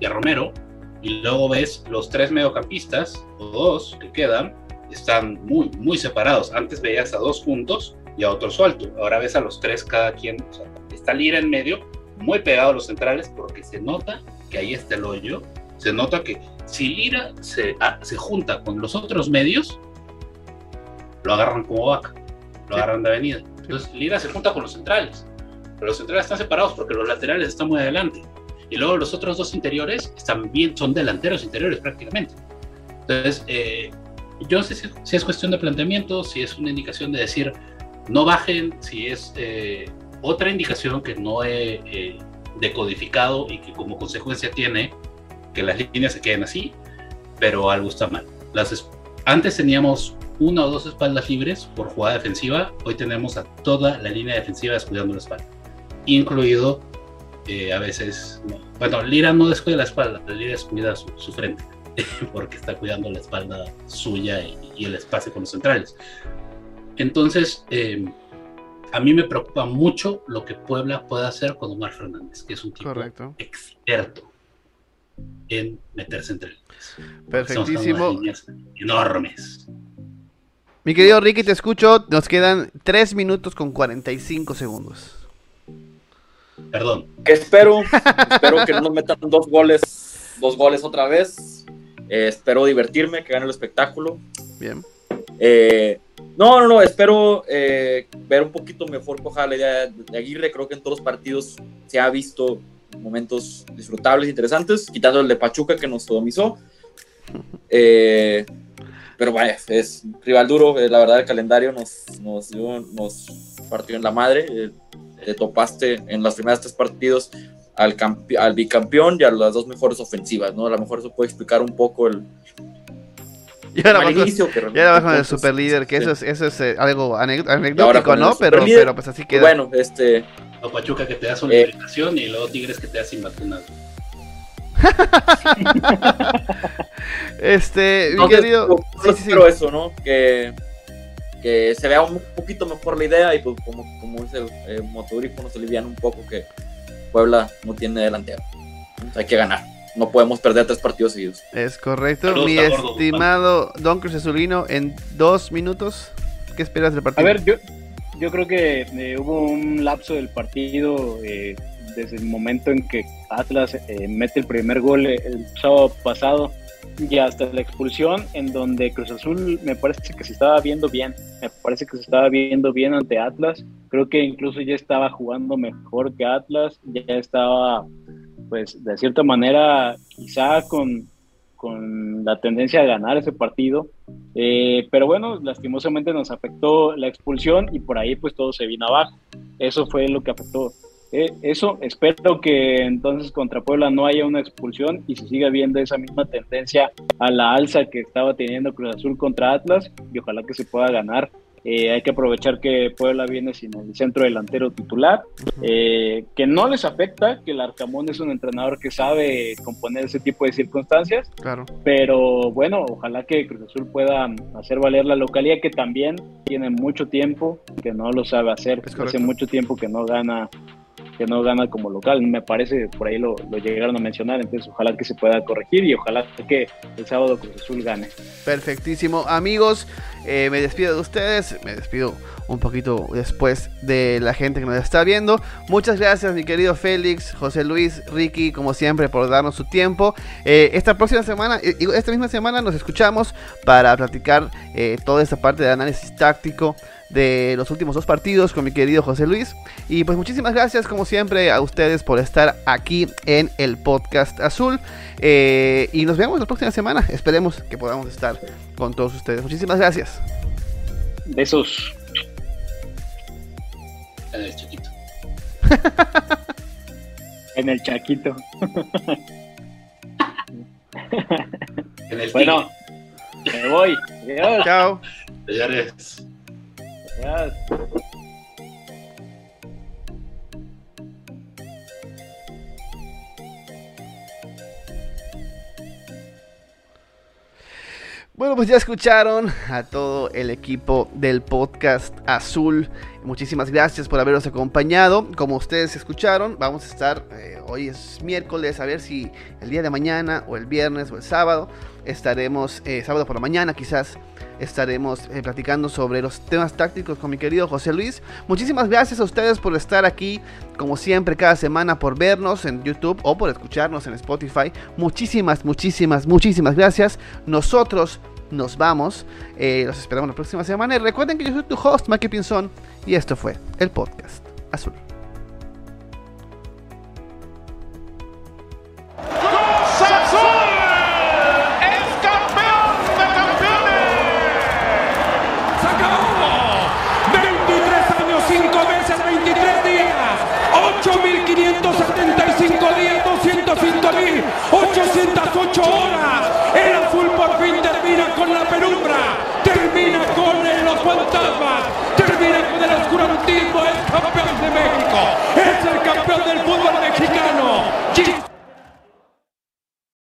y a Romero, y luego ves los tres mediocampistas, o dos que quedan, están muy, muy separados. Antes veías a dos juntos y a otro suelto, ahora ves a los tres cada quien, está Lira en medio, muy pegado a los centrales, porque se nota que ahí está el hoyo, se nota que si Lira se, ah, se junta con los otros medios, lo agarran como vaca, lo agarran de avenida. Entonces Lira se junta con los centrales pero los centrales están separados porque los laterales están muy adelante. Y luego los otros dos interiores están bien, son delanteros interiores prácticamente. Entonces, eh, yo sé si, es cuestión de planteamiento, si es una indicación de decir no bajen, si es eh, otra indicación que no he eh, decodificado y que como consecuencia tiene que las líneas se queden así, pero algo está mal. Antes teníamos una o dos espaldas libres por jugada defensiva, hoy tenemos a toda la línea defensiva descuidando la espalda incluido eh, a veces, bueno, Lira no descuida la espalda, Lira descuida su frente, [laughs] porque está cuidando la espalda suya y, el espacio con los centrales. Entonces, eh, a mí me preocupa mucho lo que Puebla pueda hacer con Omar Fernández, que es un tipo experto en meterse entre líneas. Perfectísimo. Enormes. Mi querido Ricky, te escucho. Nos quedan 3 minutos con 45 segundos. Perdón. Que espero, espero que no nos metan dos goles, dos goles otra vez. Eh, espero divertirme, que gane el espectáculo. Bien. Eh, no, no, no, espero eh, ver un poquito mejor coja la idea de Aguirre. Creo que en todos los partidos se ha visto momentos disfrutables, interesantes, quitando el de Pachuca que nos sodomizó. pero vaya, es rival duro. la verdad, el calendario nos, nos, nos partió en la madre te topaste en los primeros tres partidos al, al bicampeón y a las dos mejores ofensivas, ¿no? A lo mejor eso puede explicar un poco el, y ahora bajo, inicio, que y ahora bajo el super líder, que eso es, eso es eh, algo anecdótico, ¿no? Pero, pero pues así queda. Bueno, este. O Pachuca que te da su eh, y luego Tigres que te da sin vacunas. [laughs] este, mi querido. sí, sí, eso, ¿no? Que que se vea un poquito mejor la idea y pues como, como dice el eh, nos alivian un poco que Puebla no tiene delantero. hay que ganar. No podemos perder tres partidos seguidos. Es correcto. Mi estimado Don Cruz Azulino, en dos minutos, ¿qué esperas del partido? A ver, yo, yo creo que eh, hubo un lapso del partido eh, desde el momento en que Atlas eh, mete el primer gol el sábado pasado y hasta la expulsión en donde Cruz Azul me parece que se estaba viendo bien, me parece que se estaba viendo bien ante Atlas, creo que incluso ya estaba jugando mejor que Atlas, ya estaba pues de cierta manera quizá con, con la tendencia a ganar ese partido, eh, pero bueno, lastimosamente nos afectó la expulsión y por ahí pues todo se vino abajo, eso fue lo que afectó eh, eso, espero que entonces contra Puebla no haya una expulsión y se siga viendo esa misma tendencia a la alza que estaba teniendo Cruz Azul contra Atlas y ojalá que se pueda ganar. Eh, hay que aprovechar que Puebla viene sin el centro delantero titular, eh, que no les afecta, que el Arcamón es un entrenador que sabe componer ese tipo de circunstancias. Claro. Pero bueno, ojalá que Cruz Azul pueda hacer valer la localidad, que también tiene mucho tiempo que no lo sabe hacer. Hace mucho tiempo que no gana que no gana como local. Me parece, por ahí lo, llegaron a mencionar, entonces ojalá que se pueda corregir y ojalá que el sábado Cruz Azul gane. Perfectísimo, amigos, eh, me despido de ustedes, me despido un poquito después de la gente que nos está viendo. Muchas gracias, mi querido Félix, José Luis, Ricky, como siempre, por darnos su tiempo. Eh, esta próxima semana, esta misma semana, nos escuchamos para platicar eh, toda esta parte de análisis táctico de los últimos dos partidos con mi querido José Luis. Y pues muchísimas gracias como siempre a ustedes por estar aquí en el podcast azul. Eh, y nos vemos la próxima semana. Esperemos que podamos estar con todos ustedes. Muchísimas gracias. Besos. En el chaquito. [laughs] en el chaquito. en el bueno. Me voy. Adiós. Chao. Señores. Adiós. Bueno, pues ya escucharon a todo el equipo del podcast Azul. Muchísimas gracias por habernos acompañado. Como ustedes escucharon, vamos a estar, eh, hoy es miércoles, a ver si el día de mañana o el viernes o el sábado estaremos, eh, sábado por la mañana quizás, estaremos eh, platicando sobre los temas tácticos con mi querido José Luis. Muchísimas gracias a ustedes por estar aquí, como siempre, cada semana, por vernos en YouTube o por escucharnos en Spotify. Muchísimas, muchísimas, muchísimas gracias. Nosotros nos vamos. Eh, los esperamos la próxima semana. Y recuerden que yo soy tu host, Maki Pinzón. Y esto fue el podcast azul.